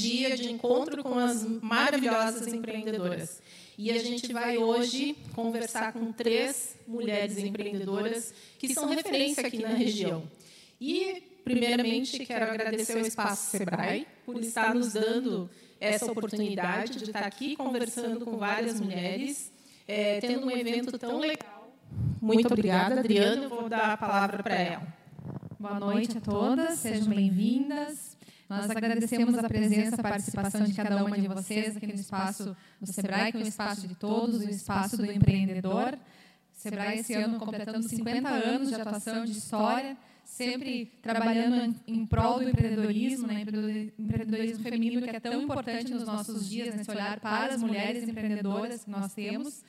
dia de encontro com as maravilhosas empreendedoras. E a gente vai hoje conversar com três mulheres empreendedoras que são referência aqui na região. E, primeiramente, quero agradecer ao Espaço Sebrae por estar nos dando essa oportunidade de estar aqui conversando com várias mulheres, é, tendo um evento tão legal. Muito obrigada, Adriana. Eu vou dar a palavra para ela. Boa noite a todas, sejam bem-vindas. Nós agradecemos a presença, a participação de cada uma de vocês aqui no espaço do Sebrae, que é o espaço de todos, o espaço do empreendedor. Sebrae esse ano completando 50 anos de atuação, de história, sempre trabalhando em prol do empreendedorismo, né, empreendedorismo feminino que é tão importante nos nossos dias, nesse olhar para as mulheres empreendedoras que nós temos.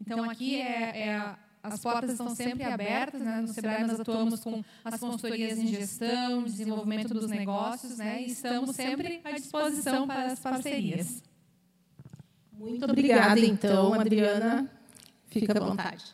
Então aqui é, é as portas estão sempre abertas. Né? No Sebrae nós atuamos com as consultorias em gestão, desenvolvimento dos negócios, né? e estamos sempre à disposição para as parcerias. Muito obrigada, então, Adriana. Fica à vontade.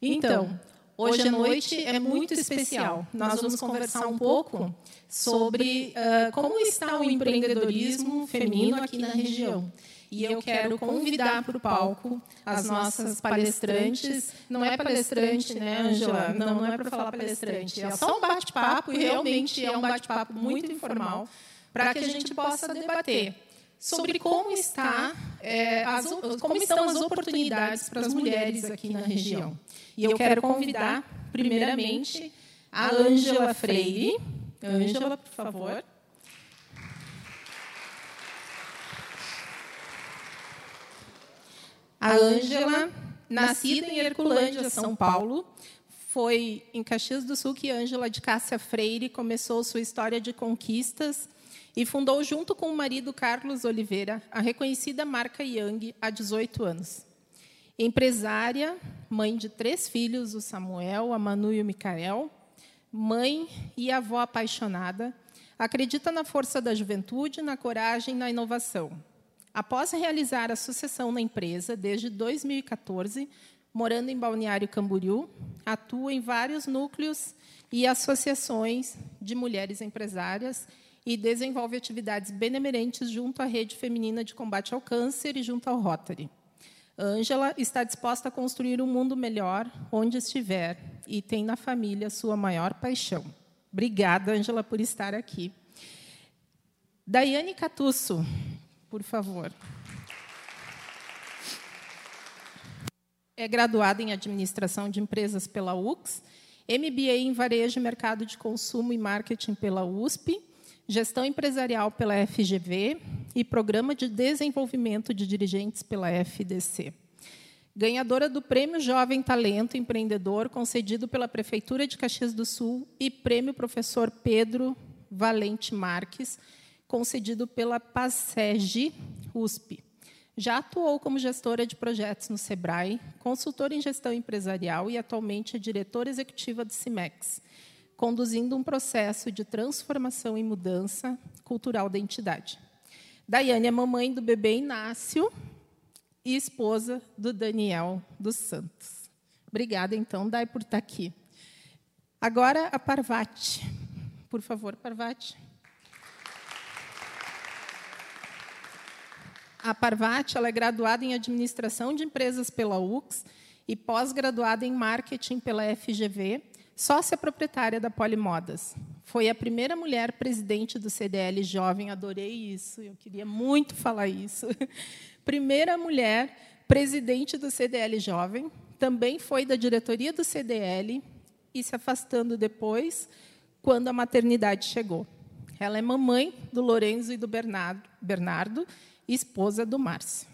Então, hoje à noite é muito especial. Nós vamos conversar um pouco sobre uh, como está o empreendedorismo feminino aqui na região. E eu quero convidar para o palco as nossas palestrantes. Não é palestrante, né, Angela? Não, não é para falar palestrante. É só um bate-papo e realmente é um bate-papo muito informal para que a gente possa debater sobre como está é, as, como estão as oportunidades para as mulheres aqui na região. E eu quero convidar, primeiramente, a Ângela Freire. Ângela, por favor. A Ângela, nascida em Herculândia, São Paulo, foi em Caxias do Sul que Ângela de Cássia Freire começou sua história de conquistas e fundou, junto com o marido Carlos Oliveira, a reconhecida marca Yang há 18 anos. Empresária, mãe de três filhos, o Samuel, a Manu e o Micael, mãe e avó apaixonada, acredita na força da juventude, na coragem na inovação. Após realizar a sucessão na empresa desde 2014, morando em Balneário Camboriú, atua em vários núcleos e associações de mulheres empresárias e desenvolve atividades benemerentes junto à Rede Feminina de Combate ao Câncer e junto ao Rotary. Ângela está disposta a construir um mundo melhor onde estiver e tem na família sua maior paixão. Obrigada, Ângela, por estar aqui. Daiane Catusso, por favor. É graduada em Administração de Empresas pela UX, MBA em Varejo, Mercado de Consumo e Marketing pela USP, Gestão Empresarial pela FGV e Programa de Desenvolvimento de Dirigentes pela FDC. Ganhadora do Prêmio Jovem Talento Empreendedor, concedido pela Prefeitura de Caxias do Sul, e Prêmio Professor Pedro Valente Marques, concedido pela PASEG USP. Já atuou como gestora de projetos no SEBRAE, consultora em gestão empresarial e atualmente é diretora executiva do CIMEX, conduzindo um processo de transformação e mudança cultural da entidade. Daiane é mamãe do bebê Inácio e esposa do Daniel dos Santos. Obrigada, então, Dai, por estar aqui. Agora, a Parvati. Por favor, Parvati. A Parvati ela é graduada em Administração de Empresas pela UX e pós-graduada em Marketing pela FGV, sócia proprietária da Polimodas. Foi a primeira mulher presidente do CDL Jovem, adorei isso, eu queria muito falar isso. primeira mulher presidente do CDL Jovem, também foi da diretoria do CDL e se afastando depois, quando a maternidade chegou. Ela é mamãe do Lorenzo e do Bernardo, Bernardo esposa do Márcio.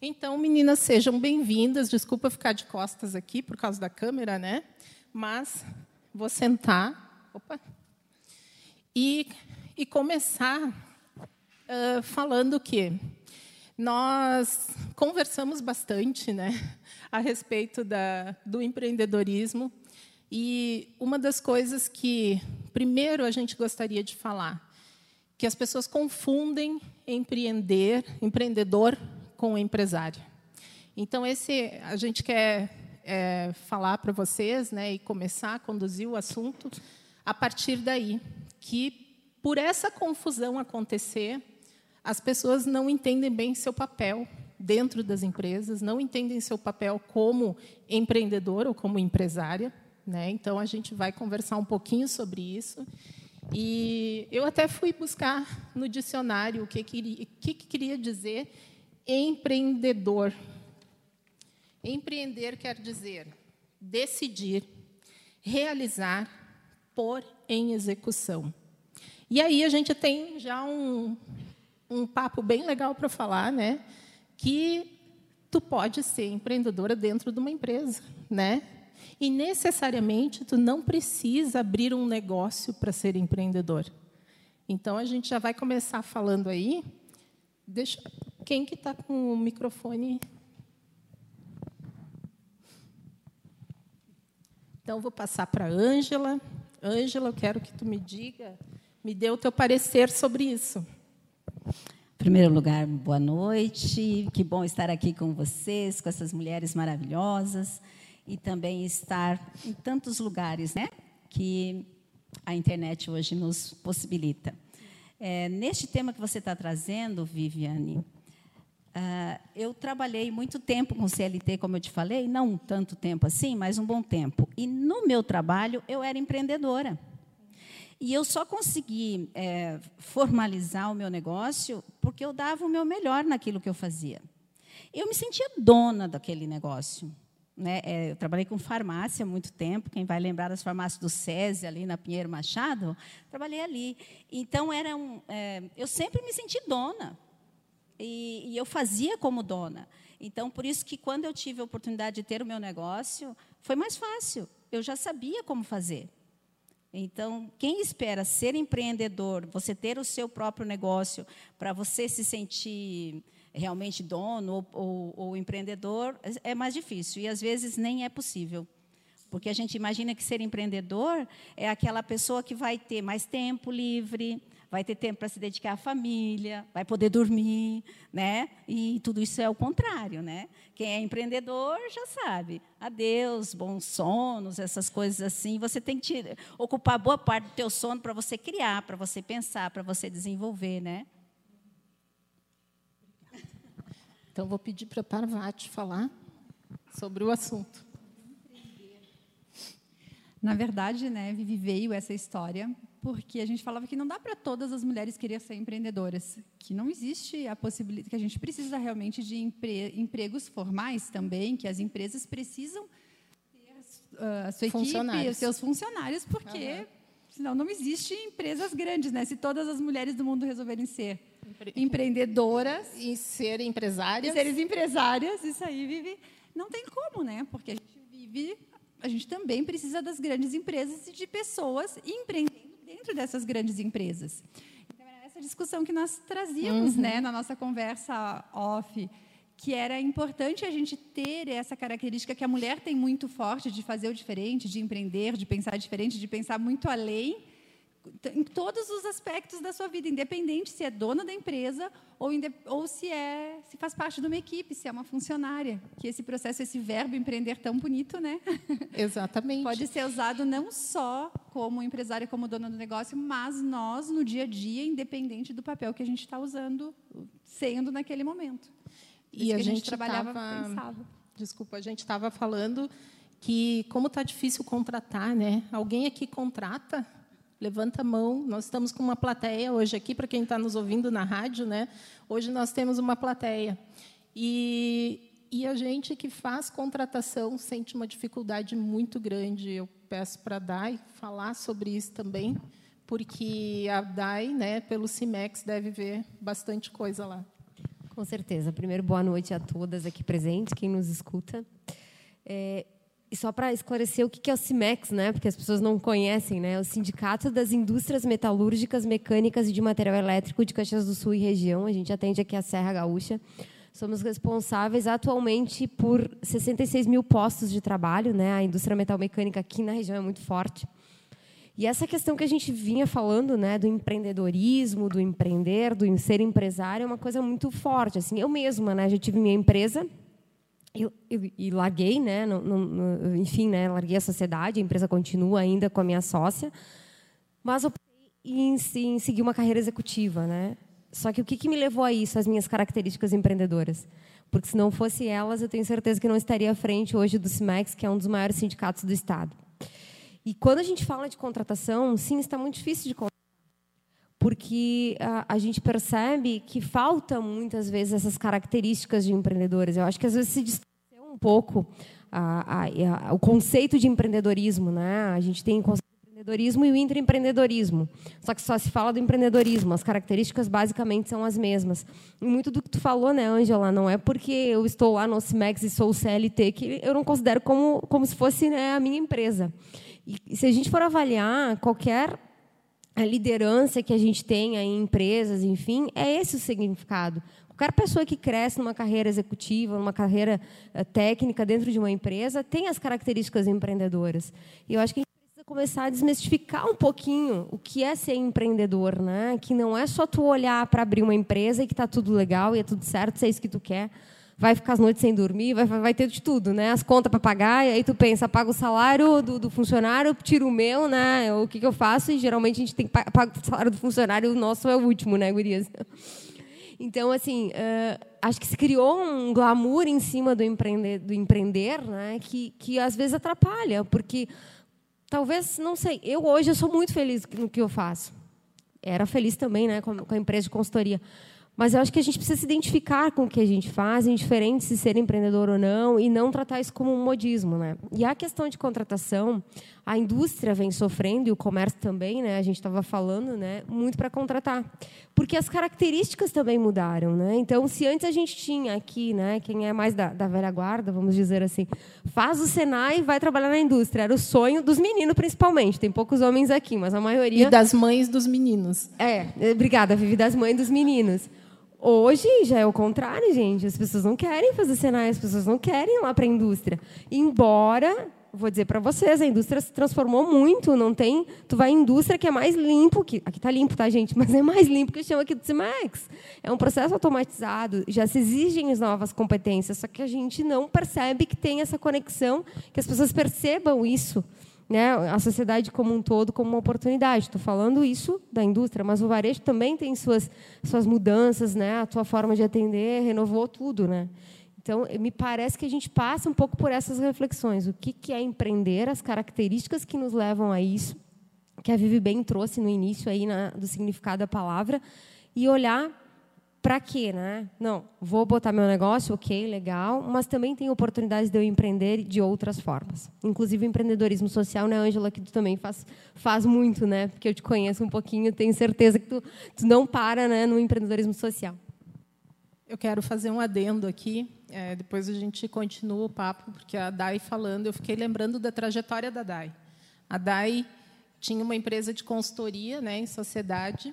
Então, meninas, sejam bem-vindas. Desculpa ficar de costas aqui por causa da câmera, né? Mas vou sentar. Opa. E, e começar uh, falando que nós conversamos bastante né, a respeito da, do empreendedorismo. E uma das coisas que, primeiro, a gente gostaria de falar que as pessoas confundem empreender, empreendedor com empresário. Então esse a gente quer é, falar para vocês, né, e começar a conduzir o assunto a partir daí, que por essa confusão acontecer, as pessoas não entendem bem seu papel dentro das empresas, não entendem seu papel como empreendedor ou como empresária. Né? Então, a gente vai conversar um pouquinho sobre isso. E eu até fui buscar no dicionário o que, queria, que queria dizer empreendedor. Empreender quer dizer decidir, realizar, pôr em execução. E aí a gente tem já um, um papo bem legal para falar, né? Que tu pode ser empreendedora dentro de uma empresa, né? E necessariamente tu não precisa abrir um negócio para ser empreendedor. Então a gente já vai começar falando aí. Deixa quem que está com o microfone? Então vou passar para Ângela. Ângela, eu quero que tu me diga, me dê o teu parecer sobre isso. Em primeiro lugar, boa noite. Que bom estar aqui com vocês, com essas mulheres maravilhosas e também estar em tantos lugares, né? Que a internet hoje nos possibilita. É, neste tema que você está trazendo, Viviane, uh, eu trabalhei muito tempo com CLT, como eu te falei, não tanto tempo assim, mas um bom tempo. E no meu trabalho eu era empreendedora. E eu só consegui é, formalizar o meu negócio porque eu dava o meu melhor naquilo que eu fazia. Eu me sentia dona daquele negócio. Né? É, eu trabalhei com farmácia há muito tempo. Quem vai lembrar das farmácias do SESI, ali na Pinheiro Machado, trabalhei ali. Então, era um, é, eu sempre me senti dona. E, e eu fazia como dona. Então, por isso que quando eu tive a oportunidade de ter o meu negócio, foi mais fácil. Eu já sabia como fazer. Então, quem espera ser empreendedor, você ter o seu próprio negócio, para você se sentir realmente dono ou, ou, ou, empreendedor, é mais difícil. E, às vezes, nem é possível. Porque a gente imagina que ser empreendedor é aquela pessoa que vai ter mais tempo livre, vai ter tempo para se dedicar à família, vai poder dormir, né? E tudo isso é o contrário, né? Quem é empreendedor já sabe. Adeus, bons sonos, essas coisas assim. Você tem que ocupar boa parte do teu sono para você criar, para você pensar, para você desenvolver, né? Então vou pedir para Parvati falar sobre o assunto. Na verdade, né, Vivi veio essa história porque a gente falava que não dá para todas as mulheres querer ser empreendedoras, que não existe a possibilidade, que a gente precisa realmente de empre, empregos formais também, que as empresas precisam ter uh, a sua equipe, os seus funcionários, porque uhum. Senão não existe empresas grandes, né? Se todas as mulheres do mundo resolverem ser Empre... empreendedoras e serem empresárias, e serem empresárias, isso aí vive, não tem como, né? Porque a gente vive, a gente também precisa das grandes empresas e de pessoas empreendendo dentro dessas grandes empresas. Então, era essa discussão que nós trazíamos uhum. né, na nossa conversa off, que era importante a gente ter essa característica que a mulher tem muito forte de fazer o diferente, de empreender, de pensar diferente, de pensar muito além em todos os aspectos da sua vida, independente se é dona da empresa ou, ou se é se faz parte de uma equipe, se é uma funcionária. Que esse processo, esse verbo empreender tão bonito, né? Exatamente. Pode ser usado não só como empresária, como dona do negócio, mas nós no dia a dia, independente do papel que a gente está usando, sendo naquele momento. E a, gente, gente trabalhava, tava, pensava. Desculpa, a gente estava falando que como está difícil contratar, né? Alguém aqui contrata? Levanta a mão. Nós estamos com uma plateia hoje aqui, para quem está nos ouvindo na rádio, né? Hoje nós temos uma plateia. E, e a gente que faz contratação sente uma dificuldade muito grande. Eu peço para a Dai falar sobre isso também, porque a Dai, né, pelo CIMEX, deve ver bastante coisa lá. Com certeza. Primeiro, boa noite a todas aqui presentes, quem nos escuta. É, e só para esclarecer o que é o CIMEX, né? porque as pessoas não conhecem, né? o Sindicato das Indústrias Metalúrgicas, Mecânicas e de Material Elétrico de Caxias do Sul e região. A gente atende aqui a Serra Gaúcha. Somos responsáveis atualmente por 66 mil postos de trabalho. Né? A indústria metalmecânica aqui na região é muito forte. E essa questão que a gente vinha falando, né, do empreendedorismo, do empreender, do ser empresário, é uma coisa muito forte. Assim, eu mesma, né, já tive minha empresa eu, eu, e larguei, né? No, no, enfim, né? Larguei a sociedade, a empresa continua ainda com a minha sócia, mas optei em, em seguir uma carreira executiva, né? Só que o que, que me levou a isso, as minhas características empreendedoras? Porque se não fosse elas, eu tenho certeza que não estaria à frente hoje do CIMEX, que é um dos maiores sindicatos do Estado. E quando a gente fala de contratação, sim, está muito difícil de contratar. Porque a, a gente percebe que falta muitas vezes essas características de empreendedores. Eu acho que às vezes se distorceu um pouco a, a, o conceito de empreendedorismo. Né? A gente tem empreendedorismo e o intraempreendedorismo. Só que só se fala do empreendedorismo. As características basicamente são as mesmas. E muito do que tu falou, né, Angela, não é porque eu estou lá no CIMEX e sou CLT que eu não considero como, como se fosse né, a minha empresa. E se a gente for avaliar qualquer liderança que a gente tenha em empresas, enfim, é esse o significado. Qualquer pessoa que cresce numa carreira executiva, numa carreira uh, técnica dentro de uma empresa, tem as características empreendedoras. E eu acho que a gente precisa começar a desmistificar um pouquinho o que é ser empreendedor, né? Que não é só tu olhar para abrir uma empresa e que está tudo legal e é tudo certo, se é isso que tu quer vai ficar as noites sem dormir, vai, vai ter de tudo, né? As contas para pagar, e aí tu pensa, paga o salário do, do, funcionário, tiro o meu, né? O que, que eu faço? E geralmente a gente tem que pagar o salário do funcionário, o nosso é o último, né, gurias? Então, assim, uh, acho que se criou um glamour em cima do empreender, do empreender né? que, que às vezes atrapalha, porque talvez, não sei, eu hoje eu sou muito feliz no que eu faço. Era feliz também né, com a empresa de consultoria. Mas eu acho que a gente precisa se identificar com o que a gente faz, indiferente se ser empreendedor ou não, e não tratar isso como um modismo. Né? E a questão de contratação, a indústria vem sofrendo, e o comércio também, né? a gente estava falando, né? muito para contratar. Porque as características também mudaram. Né? Então, se antes a gente tinha aqui, né, quem é mais da, da velha guarda, vamos dizer assim, faz o Senai e vai trabalhar na indústria. Era o sonho dos meninos, principalmente. Tem poucos homens aqui, mas a maioria... E das mães dos meninos. É, obrigada, Vivi, das mães dos meninos. Hoje já é o contrário, gente. As pessoas não querem fazer Senai, as pessoas não querem ir lá para a indústria. Embora, vou dizer para vocês, a indústria se transformou muito. Não tem. Tu vai à indústria que é mais limpo, que aqui está limpo, tá, gente? Mas é mais limpo que gente chama aqui do CIMAX. É um processo automatizado. Já se exigem as novas competências, só que a gente não percebe que tem essa conexão, que as pessoas percebam isso né, a sociedade como um todo como uma oportunidade. Estou falando isso da indústria, mas o varejo também tem suas, suas mudanças, né? a tua forma de atender renovou tudo. Né? Então, me parece que a gente passa um pouco por essas reflexões. O que, que é empreender, as características que nos levam a isso, que a Vivi bem trouxe no início aí na, do significado da palavra, e olhar para quê, né? Não, vou botar meu negócio, ok, legal, mas também tem oportunidades de eu empreender de outras formas. Inclusive empreendedorismo social, né, Ângela, que tu também faz, faz muito, né? Porque eu te conheço um pouquinho, tenho certeza que tu, tu não para né, no empreendedorismo social. Eu quero fazer um adendo aqui, é, depois a gente continua o papo, porque a Dai falando, eu fiquei lembrando da trajetória da Dai. A Dai tinha uma empresa de consultoria né, em sociedade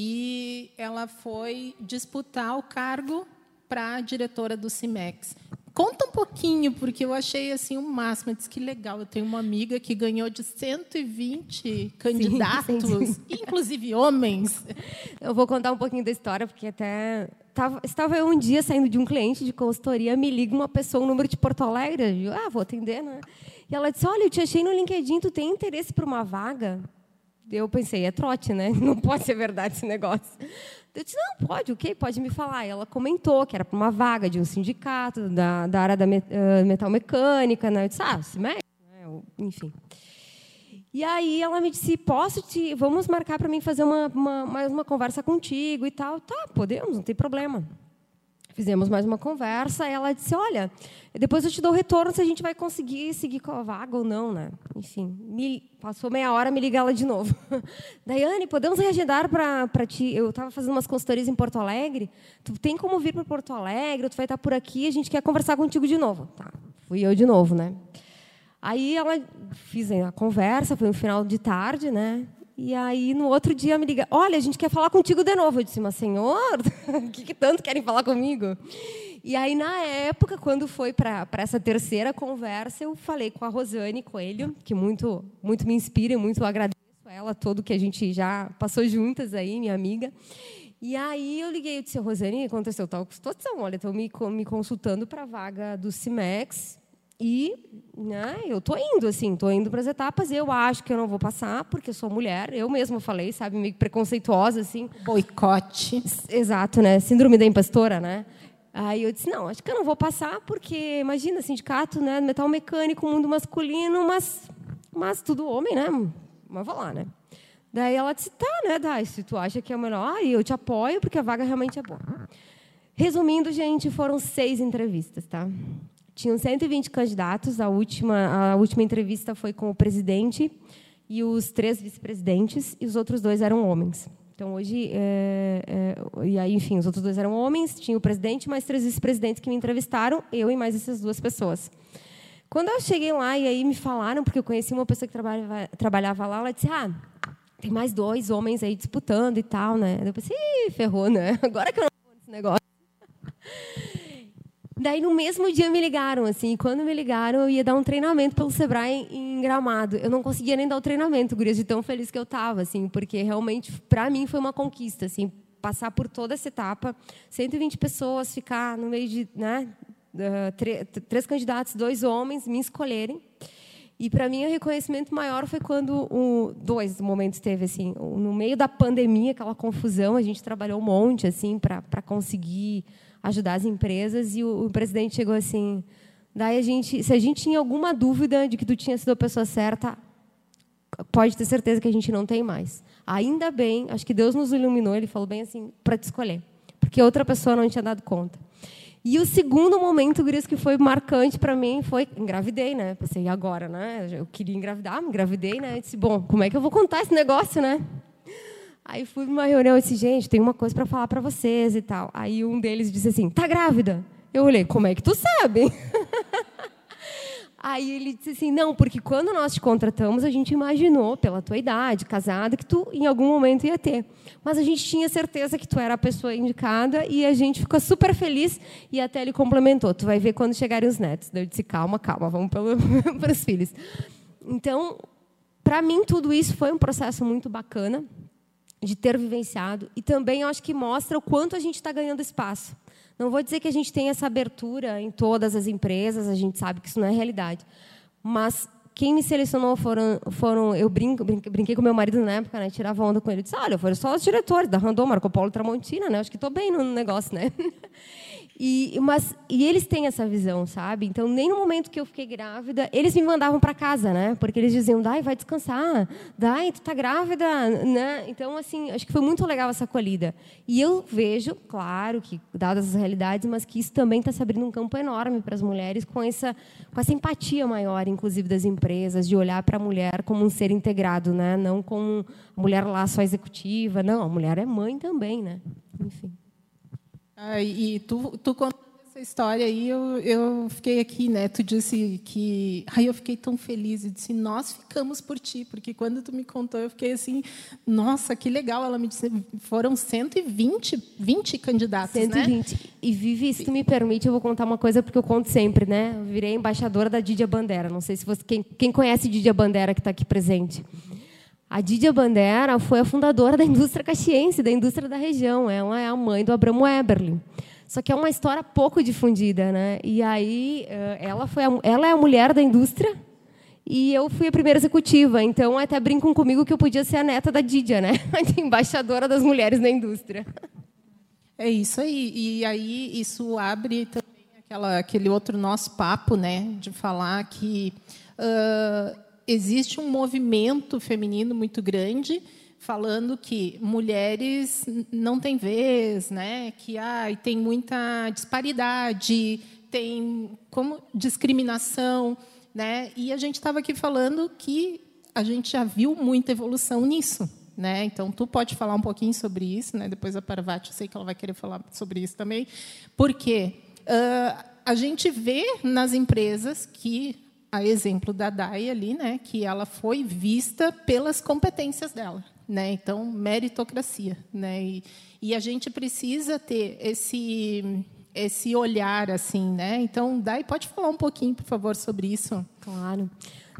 e ela foi disputar o cargo para diretora do CIMEX. Conta um pouquinho, porque eu achei assim o máximo. Eu disse que legal. Eu tenho uma amiga que ganhou de 120 candidatos, sim, inclusive homens. Eu vou contar um pouquinho da história, porque até estava, estava eu um dia saindo de um cliente de consultoria, me liga uma pessoa, um número de Porto Alegre. Eu, ah, vou atender, né? E ela disse: Olha, eu te achei no LinkedIn, tu tem interesse por uma vaga? Eu pensei, é trote, né? Não pode ser verdade esse negócio. Eu disse, não, pode, o okay, Pode me falar. E ela comentou que era para uma vaga de um sindicato, da, da área da metal mecânica. Né? Eu disse, ah, se mexe, né? enfim. E aí ela me disse, posso te, vamos marcar para mim fazer uma, uma, mais uma conversa contigo e tal. Tá, podemos, não tem problema. Fizemos mais uma conversa, e ela disse: Olha, depois eu te dou o retorno se a gente vai conseguir seguir com a vaga ou não, né? Enfim, me, passou meia hora, me liga ela de novo. Daiane, podemos reagendar para ti? Eu estava fazendo umas consultorias em Porto Alegre. Tu tem como vir para Porto Alegre? Tu vai estar por aqui, a gente quer conversar contigo de novo. Tá, fui eu de novo, né? Aí ela fiz a conversa, foi um final de tarde, né? E aí, no outro dia, me liga: Olha, a gente quer falar contigo de novo. Eu disse: Mas, senhor, o que, que tanto querem falar comigo? E aí, na época, quando foi para essa terceira conversa, eu falei com a Rosane Coelho, que muito, muito me inspira e muito agradeço a ela todo que a gente já passou juntas aí, minha amiga. E aí eu liguei e disse, Rosane, aconteceu tal situação, olha, estão me, me consultando para a vaga do CIMEX, E né, eu tô indo, assim, tô indo para as etapas. Eu acho que eu não vou passar, porque sou mulher. Eu mesma falei, sabe, meio preconceituosa, assim. Boicote. Exato, né? Síndrome da impostora, né? Aí eu disse, não, acho que eu não vou passar, porque, imagina, sindicato, né, metal mecânico, mundo masculino, mas, mas tudo homem, né? Mas vou lá, né? Daí ela disse, tá, né, Dai, se tu acha que é o melhor, eu te apoio, porque a vaga realmente é boa. Resumindo, gente, foram seis entrevistas, tá? Tinham 120 candidatos. A última, a última entrevista foi com o presidente e os três vice-presidentes, e os outros dois eram homens. Então, hoje, é, é, e aí, enfim, os outros dois eram homens, tinha o presidente, mais três vice-presidentes que me entrevistaram, eu e mais essas duas pessoas. Quando eu cheguei lá e aí me falaram, porque eu conheci uma pessoa que trabalhava, trabalhava lá, ela disse: Ah, tem mais dois homens aí disputando e tal, né? Eu pensei: ferrou, né? Agora que eu não vou nesse negócio. Daí, no mesmo dia, me ligaram, assim. quando me ligaram, eu ia dar um treinamento pelo Sebrae em Gramado. Eu não conseguia nem dar o treinamento, gurias, de tão feliz que eu estava, assim. Porque, realmente, para mim, foi uma conquista, assim. Passar por toda essa etapa. 120 pessoas, ficar no meio de... Né, uh, três candidatos, dois homens, me escolherem. E para mim o reconhecimento maior foi quando o, dois momentos teve assim, no meio da pandemia, aquela confusão, a gente trabalhou um monte assim para conseguir ajudar as empresas e o, o, presidente chegou assim, daí a gente, se a gente tinha alguma dúvida de que tu tinha sido a pessoa certa, pode ter certeza que a gente não tem mais. Ainda bem, acho que Deus nos iluminou, ele falou bem assim, para te escolher, porque outra pessoa não tinha dado conta. E o segundo momento, Gris, que foi marcante para mim foi engravidei, né? Pensei, agora, né? Eu queria engravidar, me engravidei, né? Eu disse, bom, como é que eu vou contar esse negócio, né? Aí fui numa reunião e disse, gente, tem uma coisa para falar para vocês e tal. Aí um deles disse assim, tá grávida? Eu olhei, como é que tu sabe? Aí ele disse assim, não, porque quando nós te contratamos, a gente imaginou, pela tua idade, casada, que tu em algum momento ia ter. Mas a gente tinha certeza que tu era a pessoa indicada e a gente ficou super feliz. E até ele complementou, tu vai ver quando chegarem os netos. Eu disse, calma, calma, vamos para os filhos. Então, para mim, tudo isso foi um processo muito bacana de ter vivenciado e também eu acho que mostra o quanto a gente está ganhando espaço. Não vou dizer que a gente tem essa abertura em todas as empresas, a gente sabe que isso não é realidade, mas quem me selecionou foram, foram eu brinco, brinquei com meu marido na época, né, tirava onda com ele, disse, olha, foram só os diretores da Randon, Marco Polo Tramontina, né, acho que estou bem no negócio, né. E, mas, e eles têm essa visão, sabe? Então, nem no momento que eu fiquei grávida, eles me mandavam para casa, né? Porque eles diziam, Dai, vai descansar. Dai, tu tá grávida, né? Então, assim, acho que foi muito legal essa acolhida. E eu vejo, claro, que dadas as realidades, mas que isso também está se abrindo um campo enorme para as mulheres com essa, com essa empatia maior, inclusive, das empresas, de olhar para a mulher como um ser integrado, né? Não como mulher lá só executiva. Não, a mulher é mãe também, né? Enfim. Ah, e tu, tu contou essa história aí, eu, eu fiquei aqui, né? Tu disse que. Aí eu fiquei tão feliz e disse: Nós ficamos por ti, porque quando tu me contou, eu fiquei assim: Nossa, que legal. Ela me disse: Foram 120 20 candidatos, 120. Né? E Vivi, se tu me permite, eu vou contar uma coisa, porque eu conto sempre, né? Eu virei embaixadora da Didia Bandera. Não sei se você. Quem, quem conhece Didia Bandera que está aqui presente? A Didia Bandera foi a fundadora da indústria caxiense, da indústria da região. Ela é a mãe do Abramo Eberle. Só que é uma história pouco difundida, né? E aí eh, ela foi a, ela é a mulher da indústria e eu fui a primeira executiva. Então até brincam comigo que eu podia ser a neta da Didia, né? Embaixadora das mulheres na indústria. É isso aí. E aí isso abre também aquela, aquele outro nosso papo, né? De falar que uh, existe um movimento feminino muito grande falando que mulheres não têm vez, né? Que ah, tem muita disparidade, tem como discriminação, né? E a gente estava aqui falando que a gente já viu muita evolução nisso, né? Então tu pode falar um pouquinho sobre isso, né? Depois a Parvati, eu sei que ela vai querer falar sobre isso também, porque uh, a gente vê nas empresas que a exemplo da Dai ali, né, que ela foi vista pelas competências dela, né? Então, meritocracia, né? E, e a gente precisa ter esse esse olhar assim, né? Então, Dai, pode falar um pouquinho, por favor, sobre isso? Claro.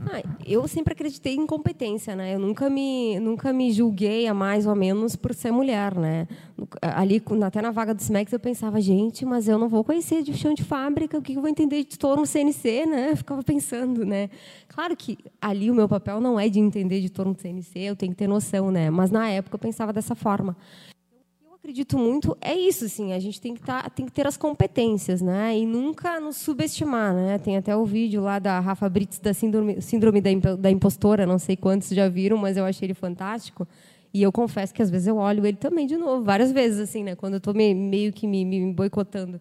Ah, eu sempre acreditei em competência, né? Eu nunca me, nunca me julguei a mais ou menos por ser mulher, né? Ali, até na vaga do SMEX, eu pensava, gente, mas eu não vou conhecer de chão de fábrica, o que eu vou entender de torno CNC, né? Eu ficava pensando, né? Claro que ali o meu papel não é de entender de torno CNC, eu tenho que ter noção, né? Mas na época eu pensava dessa forma acredito muito é isso, assim, a gente tem que, tá, tem que ter as competências, né? E nunca nos subestimar, né? Tem até o vídeo lá da Rafa Brits da síndrome, síndrome da, da impostora, não sei quantos já viram, mas eu achei ele fantástico. E eu confesso que às vezes eu olho ele também de novo, várias vezes, assim, né? Quando eu estou meio que me, me boicotando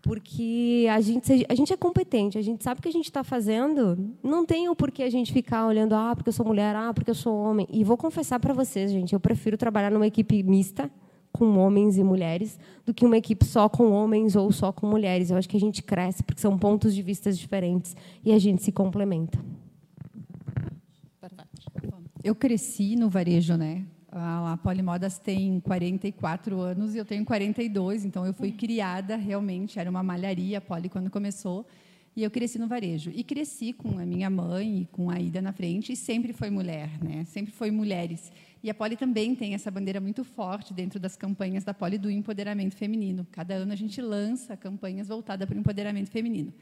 porque a gente, a gente é competente, a gente sabe o que a gente está fazendo, não tem o porquê a gente ficar olhando, ah, porque eu sou mulher, ah, porque eu sou homem. E vou confessar para vocês, gente, eu prefiro trabalhar numa equipe mista, com homens e mulheres do que uma equipe só com homens ou só com mulheres. Eu acho que a gente cresce porque são pontos de vista diferentes e a gente se complementa. Eu cresci no varejo, né? A Polimodas tem 44 anos e eu tenho 42, então eu fui criada realmente, era uma malharia a Poli quando começou. E eu cresci no varejo. E cresci com a minha mãe e com a Ida na frente, e sempre foi mulher, né? Sempre foi mulheres. E a Poli também tem essa bandeira muito forte dentro das campanhas da Poli do empoderamento feminino. Cada ano a gente lança campanhas voltadas para o empoderamento feminino.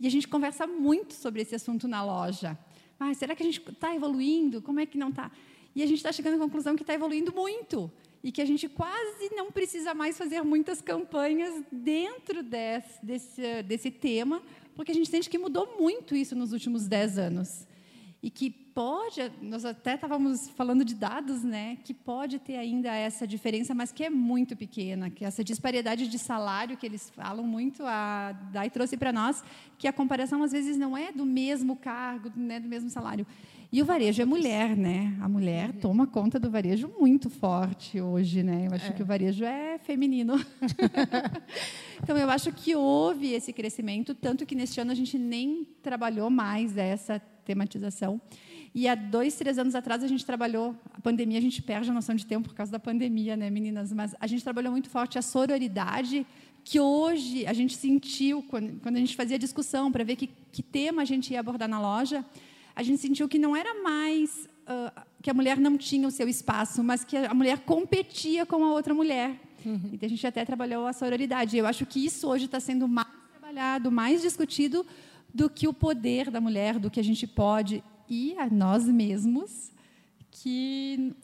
E a gente conversa muito sobre esse assunto na loja. Ah, será que a gente está evoluindo? Como é que não está? E a gente está chegando à conclusão que está evoluindo muito e que a gente quase não precisa mais fazer muitas campanhas dentro desse, desse, desse tema, porque a gente sente que mudou muito isso nos últimos dez anos e que pode, nós até estávamos falando de dados, né, que pode ter ainda essa diferença, mas que é muito pequena, que essa disparidade de salário que eles falam muito, a Dai trouxe para nós, que a comparação às vezes não é do mesmo cargo, né, do mesmo salário. E o varejo é mulher, né? A mulher toma conta do varejo muito forte hoje, né? Eu acho é. que o varejo é feminino. então eu acho que houve esse crescimento, tanto que neste ano a gente nem trabalhou mais essa tematização. E há dois, três anos atrás a gente trabalhou, a pandemia, a gente perde a noção de tempo por causa da pandemia, né, meninas? Mas a gente trabalhou muito forte a sororidade, que hoje a gente sentiu, quando, quando a gente fazia discussão para ver que, que tema a gente ia abordar na loja, a gente sentiu que não era mais uh, que a mulher não tinha o seu espaço, mas que a mulher competia com a outra mulher. Uhum. Então a gente até trabalhou a sororidade. Eu acho que isso hoje está sendo mais trabalhado, mais discutido, do que o poder da mulher, do que a gente pode e a nós mesmos que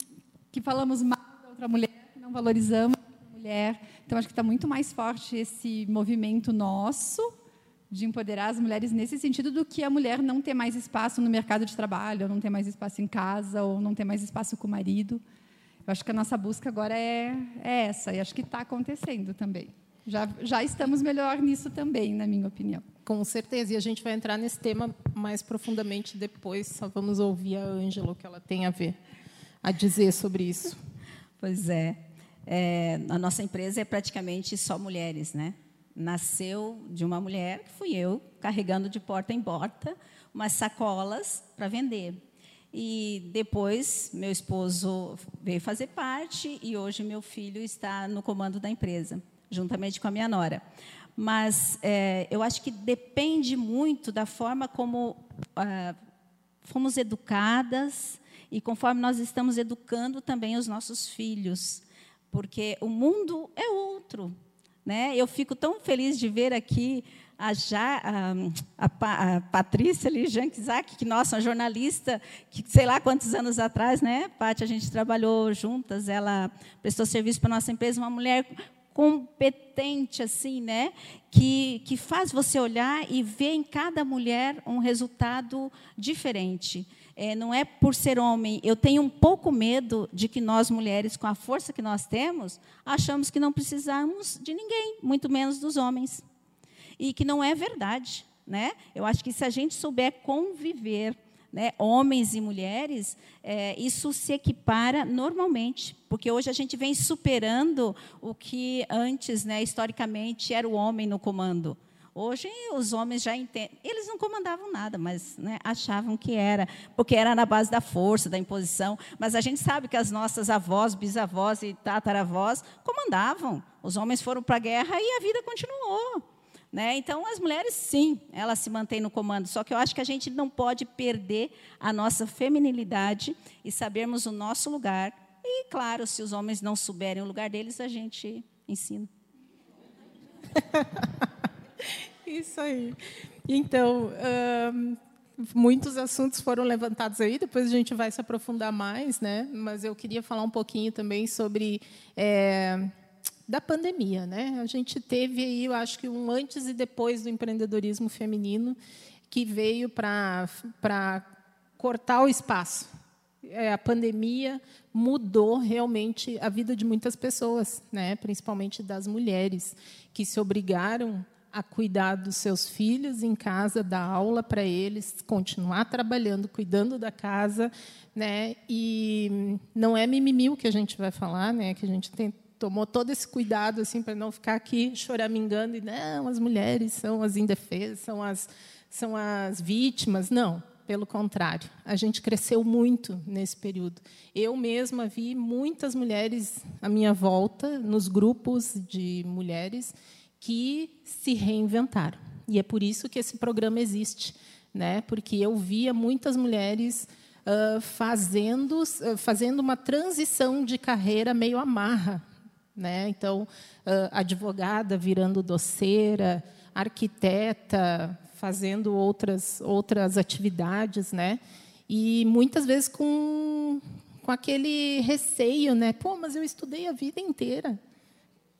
que falamos mal da outra mulher, que não valorizamos a mulher. Então acho que está muito mais forte esse movimento nosso de empoderar as mulheres nesse sentido do que a mulher não ter mais espaço no mercado de trabalho, ou não ter mais espaço em casa, ou não ter mais espaço com o marido. Eu acho que a nossa busca agora é, é essa, e acho que está acontecendo também. Já, já estamos melhor nisso também, na minha opinião. Com certeza. E a gente vai entrar nesse tema mais profundamente depois. Só vamos ouvir a Ângela, o que ela tem a ver, a dizer sobre isso. Pois é. é. A nossa empresa é praticamente só mulheres, né? Nasceu de uma mulher, que fui eu, carregando de porta em porta umas sacolas para vender. E depois meu esposo veio fazer parte e hoje meu filho está no comando da empresa juntamente com a minha nora. Mas é, eu acho que depende muito da forma como ah, fomos educadas e conforme nós estamos educando também os nossos filhos, porque o mundo é outro. Né? Eu fico tão feliz de ver aqui a, ja, a, a, a Patrícia ali, Isaac, que nossa, uma jornalista, que sei lá quantos anos atrás, né, Paty, a gente trabalhou juntas, ela prestou serviço para a nossa empresa, uma mulher competente assim, né? Que, que faz você olhar e ver em cada mulher um resultado diferente. É, não é por ser homem. Eu tenho um pouco medo de que nós mulheres, com a força que nós temos, achamos que não precisamos de ninguém, muito menos dos homens. E que não é verdade. Né? Eu acho que se a gente souber conviver né, homens e mulheres, é, isso se equipara normalmente, porque hoje a gente vem superando o que antes, né, historicamente, era o homem no comando. Hoje os homens já entendem. Eles não comandavam nada, mas né, achavam que era, porque era na base da força, da imposição. Mas a gente sabe que as nossas avós, bisavós e tataravós comandavam. Os homens foram para a guerra e a vida continuou. Né? Então, as mulheres, sim, elas se mantêm no comando. Só que eu acho que a gente não pode perder a nossa feminilidade e sabermos o nosso lugar. E, claro, se os homens não souberem o lugar deles, a gente ensina. Isso aí. Então, muitos assuntos foram levantados aí, depois a gente vai se aprofundar mais, né? Mas eu queria falar um pouquinho também sobre é, da pandemia, né? A gente teve aí, eu acho que um antes e depois do empreendedorismo feminino que veio para cortar o espaço. É, a pandemia mudou realmente a vida de muitas pessoas, né? Principalmente das mulheres que se obrigaram a cuidar dos seus filhos em casa, dar aula para eles, continuar trabalhando, cuidando da casa, né? E não é mimimi o que a gente vai falar, né? Que a gente tem, tomou todo esse cuidado assim para não ficar aqui choramingando e não, as mulheres são as indefesas, são as são as vítimas, não. Pelo contrário, a gente cresceu muito nesse período. Eu mesma vi muitas mulheres à minha volta, nos grupos de mulheres, que se reinventaram. E é por isso que esse programa existe, né? Porque eu via muitas mulheres uh, fazendo uh, fazendo uma transição de carreira meio amarra, né? Então, uh, advogada virando doceira, arquiteta fazendo outras outras atividades, né? E muitas vezes com com aquele receio, né? Pô, mas eu estudei a vida inteira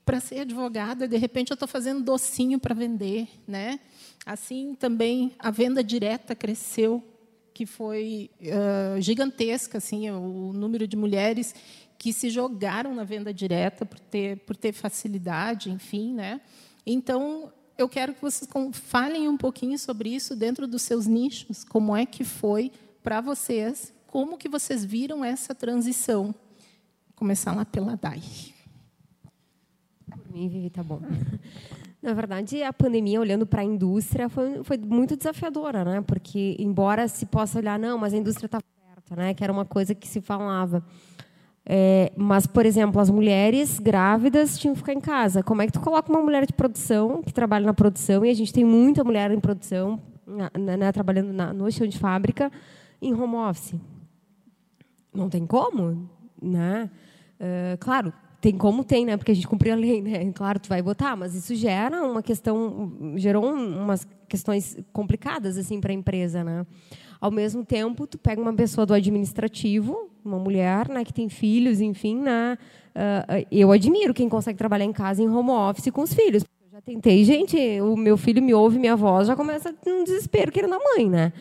para ser advogada, de repente eu estou fazendo docinho para vender, né? Assim também a venda direta cresceu, que foi uh, gigantesca, assim, o número de mulheres que se jogaram na venda direta por ter por ter facilidade, enfim, né? Então eu quero que vocês falem um pouquinho sobre isso dentro dos seus nichos, como é que foi para vocês, como que vocês viram essa transição. Vou começar lá pela Dai mim, Vivi, tá bom. Na verdade, a pandemia, olhando para a indústria, foi, foi muito desafiadora, né? Porque, embora se possa olhar, não, mas a indústria está aberta, né? Que era uma coisa que se falava. É, mas, por exemplo, as mulheres grávidas tinham que ficar em casa. Como é que tu coloca uma mulher de produção, que trabalha na produção, e a gente tem muita mulher em produção, né, né, trabalhando na, no chão de fábrica, em home office? Não tem como, né? Uh, claro, tem como tem, né? Porque a gente cumpriu a lei, né? Claro, tu vai botar, mas isso gera uma questão, gerou umas questões complicadas assim para a empresa, né? Ao mesmo tempo, tu pega uma pessoa do administrativo, uma mulher, né, que tem filhos, enfim, né? Uh, eu admiro quem consegue trabalhar em casa em home office com os filhos. Eu já tentei, gente, o meu filho me ouve minha voz, já começa um desespero querendo a mãe, né?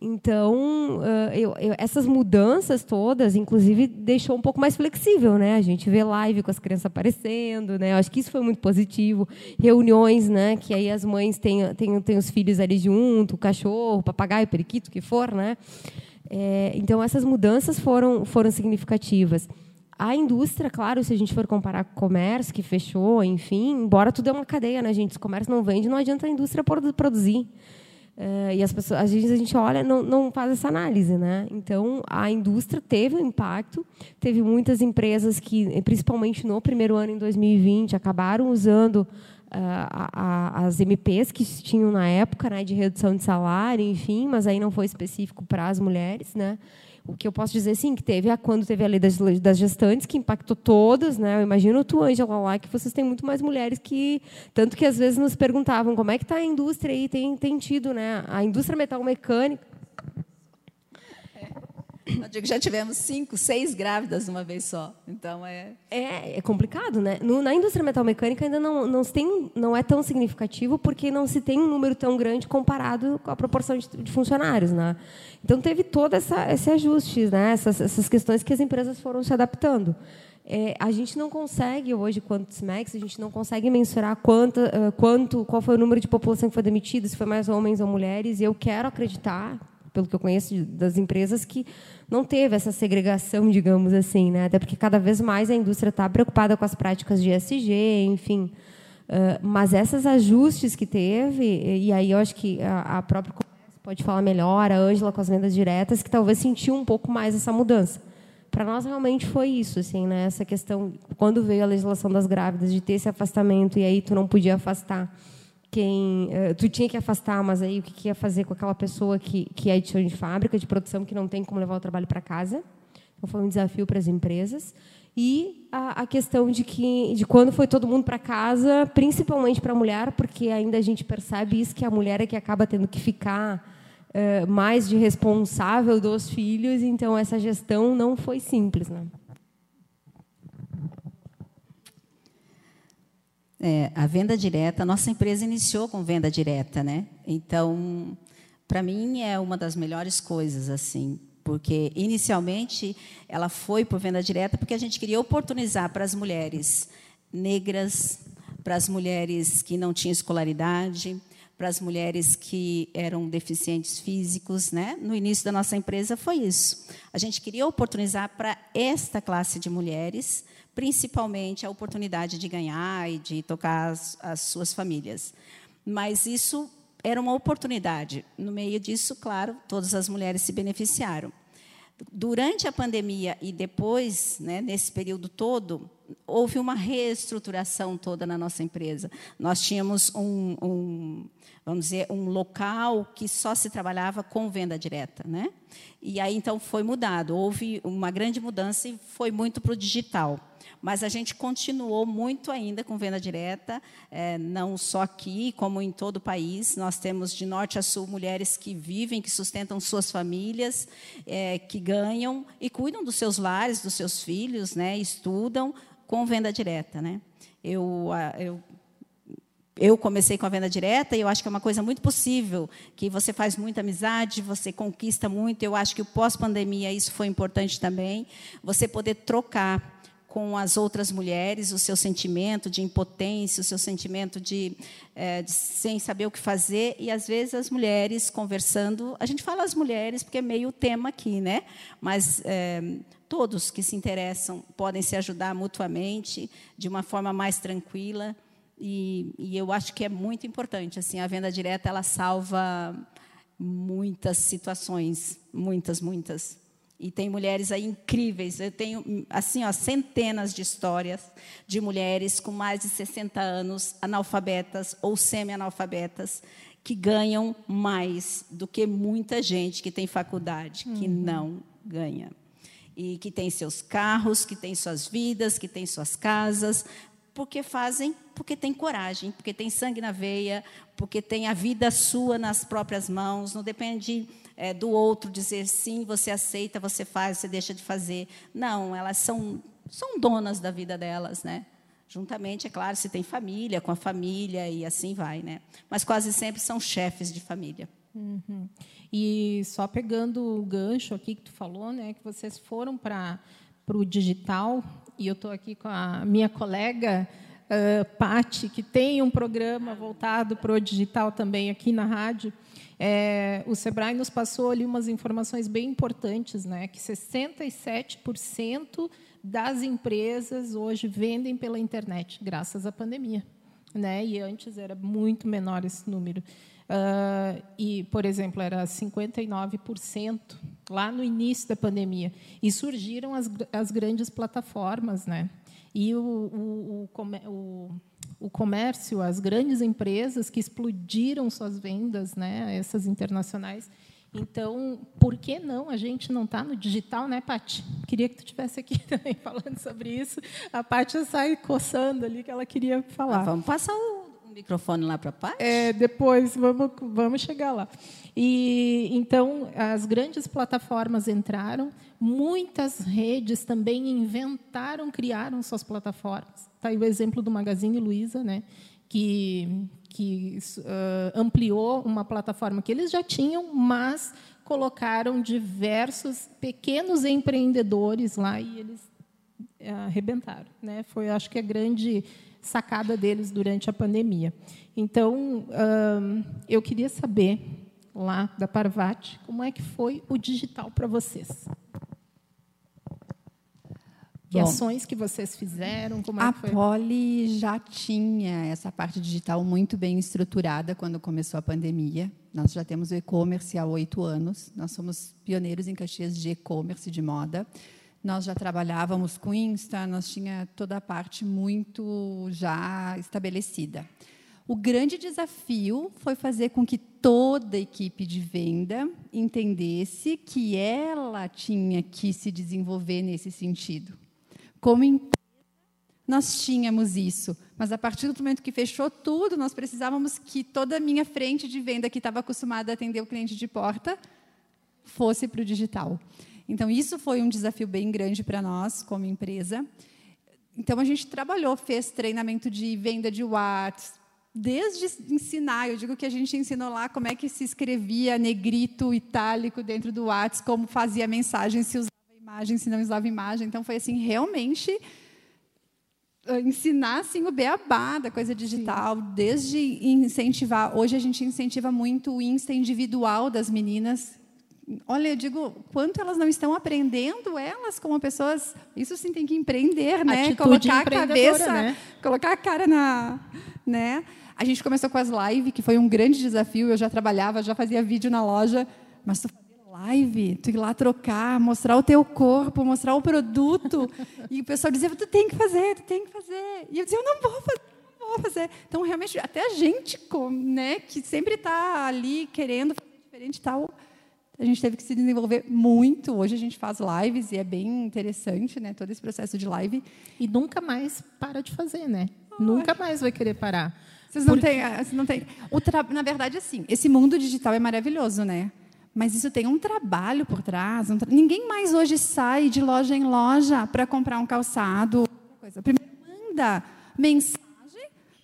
Então, eu, eu, essas mudanças todas, inclusive, deixou um pouco mais flexível, né? A gente vê live com as crianças aparecendo, né? Eu acho que isso foi muito positivo. Reuniões, né? Que aí as mães têm, têm, têm os filhos ali junto, o cachorro, o papagaio, o periquito, o que for, né? É, então, essas mudanças foram, foram significativas. A indústria, claro, se a gente for comparar com o comércio, que fechou, enfim, embora tudo é uma cadeia, né, gente? Se o comércio não vende, não adianta a indústria produzir. Uh, e as pessoas, às vezes a gente olha, não, não faz essa análise, né? Então a indústria teve um impacto, teve muitas empresas que, principalmente no primeiro ano em 2020, acabaram usando uh, a, a, as MPs que tinham na época, né, de redução de salário, enfim, mas aí não foi específico para as mulheres, né? O que eu posso dizer, sim, que teve a, quando teve a lei das, das gestantes, que impactou todas, né? Eu imagino tu, Angela, lá, que vocês têm muito mais mulheres que... Tanto que, às vezes, nos perguntavam como é que está a indústria aí, tem, tem tido, né? A indústria metal mecânica eu digo, já tivemos cinco, seis grávidas uma vez só. Então é. É, é complicado, né? No, na indústria metalmecânica ainda não, não, se tem, não é tão significativo porque não se tem um número tão grande comparado com a proporção de, de funcionários, né? Então teve todo essa, esse ajuste, né? Essas, essas questões que as empresas foram se adaptando. É, a gente não consegue hoje, quanto SMEX, a gente não consegue mensurar quanto, uh, quanto, qual foi o número de população que foi demitida, se foi mais homens ou mulheres. E eu quero acreditar pelo que eu conheço das empresas, que não teve essa segregação, digamos assim, né? Até porque cada vez mais a indústria está preocupada com as práticas de ESG, enfim. Uh, mas esses ajustes que teve, e aí eu acho que a, a própria pode falar melhor, a Ângela com as vendas diretas, que talvez sentiu um pouco mais essa mudança. para nós realmente foi isso, assim, né? Essa questão quando veio a legislação das grávidas de ter esse afastamento e aí tu não podia afastar quem uh, tu tinha que afastar, mas aí o que, que ia fazer com aquela pessoa que que é de fábrica, de produção, que não tem como levar o trabalho para casa? Então foi um desafio para as empresas e a, a, questão de que de quando foi todo mundo para casa, principalmente para a mulher, porque ainda a gente percebe isso que a mulher é que acaba tendo que ficar uh, mais de responsável dos filhos, então essa gestão não foi simples, né? É, a venda direta, a nossa empresa iniciou com venda direta, né? Então, para mim é uma das melhores coisas assim, porque inicialmente ela foi por venda direta porque a gente queria oportunizar para as mulheres negras, para as mulheres que não tinham escolaridade, para as mulheres que eram deficientes físicos, né? No início da nossa empresa foi isso. A gente queria oportunizar para esta classe de mulheres, principalmente a oportunidade de ganhar e de tocar as, as suas famílias. Mas isso era uma oportunidade. No meio disso, claro, todas as mulheres se beneficiaram. Durante a pandemia e depois, né, nesse período todo, houve uma reestruturação toda na nossa empresa. Nós tínhamos um, um, vamos dizer, um local que só se trabalhava com venda direta, né? E aí então foi mudado. Houve uma grande mudança e foi muito para o digital. Mas a gente continuou muito ainda com venda direta, é, não só aqui, como em todo o país. Nós temos de norte a sul mulheres que vivem, que sustentam suas famílias, é, que ganham e cuidam dos seus lares, dos seus filhos, né? Estudam com venda direta, né? Eu, eu eu comecei com a venda direta e eu acho que é uma coisa muito possível, que você faz muita amizade, você conquista muito. Eu acho que o pós-pandemia isso foi importante também, você poder trocar com as outras mulheres o seu sentimento de impotência, o seu sentimento de, é, de, sem saber o que fazer e às vezes as mulheres conversando, a gente fala as mulheres porque é meio o tema aqui, né? Mas é, todos que se interessam podem se ajudar mutuamente de uma forma mais tranquila e, e eu acho que é muito importante assim a venda direta ela salva muitas situações, muitas, muitas. E tem mulheres aí incríveis. Eu tenho assim, ó, centenas de histórias de mulheres com mais de 60 anos, analfabetas ou semi-analfabetas, que ganham mais do que muita gente que tem faculdade, que uhum. não ganha. E que tem seus carros, que tem suas vidas, que tem suas casas, porque fazem, porque tem coragem, porque tem sangue na veia, porque tem a vida sua nas próprias mãos, não depende é, do outro dizer sim, você aceita, você faz, você deixa de fazer. Não, elas são, são donas da vida delas, né? Juntamente, é claro, se tem família, com a família e assim vai, né? Mas quase sempre são chefes de família. Uhum. E só pegando o gancho aqui que tu falou, né, que vocês foram para o digital e eu estou aqui com a minha colega uh, Pati, que tem um programa voltado para o digital também aqui na rádio. É, o Sebrae nos passou ali umas informações bem importantes, né? Que 67% das empresas hoje vendem pela internet, graças à pandemia, né? E antes era muito menor esse número. Uh, e, por exemplo, era 59% lá no início da pandemia. E surgiram as, as grandes plataformas, né? E o, o, o, o, comércio, as grandes empresas que explodiram suas vendas, né, essas internacionais. Então, por que não a gente não está no digital, né, Paty? Queria que tu estivesse aqui também falando sobre isso. A Paty sai coçando ali que ela queria falar. Ah, vamos passar o microfone lá para a Paty? É, depois, vamos, vamos chegar lá. E então as grandes plataformas entraram, muitas redes também inventaram, criaram suas plataformas. Está aí o exemplo do Magazine Luiza, né? que, que uh, ampliou uma plataforma que eles já tinham, mas colocaram diversos pequenos empreendedores lá e eles uh, arrebentaram. Né? Foi, acho que, a grande sacada deles durante a pandemia. Então, uh, eu queria saber lá da Parvati, como é que foi o digital para vocês? Que Bom, ações que vocês fizeram? Como é a foi? Poli já tinha essa parte digital muito bem estruturada quando começou a pandemia. Nós já temos o e-commerce há oito anos. Nós somos pioneiros em Caxias de e-commerce de moda. Nós já trabalhávamos com Insta, nós tinha toda a parte muito já estabelecida. O grande desafio foi fazer com que toda a equipe de venda entendesse que ela tinha que se desenvolver nesse sentido. Como empresa, nós tínhamos isso, mas a partir do momento que fechou tudo, nós precisávamos que toda a minha frente de venda, que estava acostumada a atender o cliente de porta, fosse para o digital. Então, isso foi um desafio bem grande para nós, como empresa. Então, a gente trabalhou, fez treinamento de venda de WhatsApp, desde ensinar, eu digo que a gente ensinou lá como é que se escrevia negrito, itálico dentro do WhatsApp, como fazia mensagem, se usava imagem, se não usava imagem. Então foi assim, realmente ah, ensinar assim o beabá da coisa digital, Sim. desde incentivar. Hoje a gente incentiva muito o Insta individual das meninas. Olha, eu digo, quanto elas não estão aprendendo, elas como pessoas, isso sim tem que empreender, né? Atitude colocar a cabeça, né? colocar a cara na, né? A gente começou com as lives, que foi um grande desafio. Eu já trabalhava, já fazia vídeo na loja, mas tu fazer live, tu ir lá trocar, mostrar o teu corpo, mostrar o produto. E o pessoal dizia, tu tem que fazer, tu tem que fazer. E eu dizia, eu não vou fazer, não vou fazer. Então, realmente, até a gente, né, que sempre está ali querendo fazer diferente e tal, a gente teve que se desenvolver muito. Hoje a gente faz lives e é bem interessante, né, todo esse processo de live. E nunca mais para de fazer, né? Nunca mais vai querer parar. Vocês não Porque... têm. Ah, vocês não têm o tra... Na verdade, assim, esse mundo digital é maravilhoso, né? Mas isso tem um trabalho por trás. Um tra... Ninguém mais hoje sai de loja em loja para comprar um calçado. Coisa. Primeiro, manda mensagem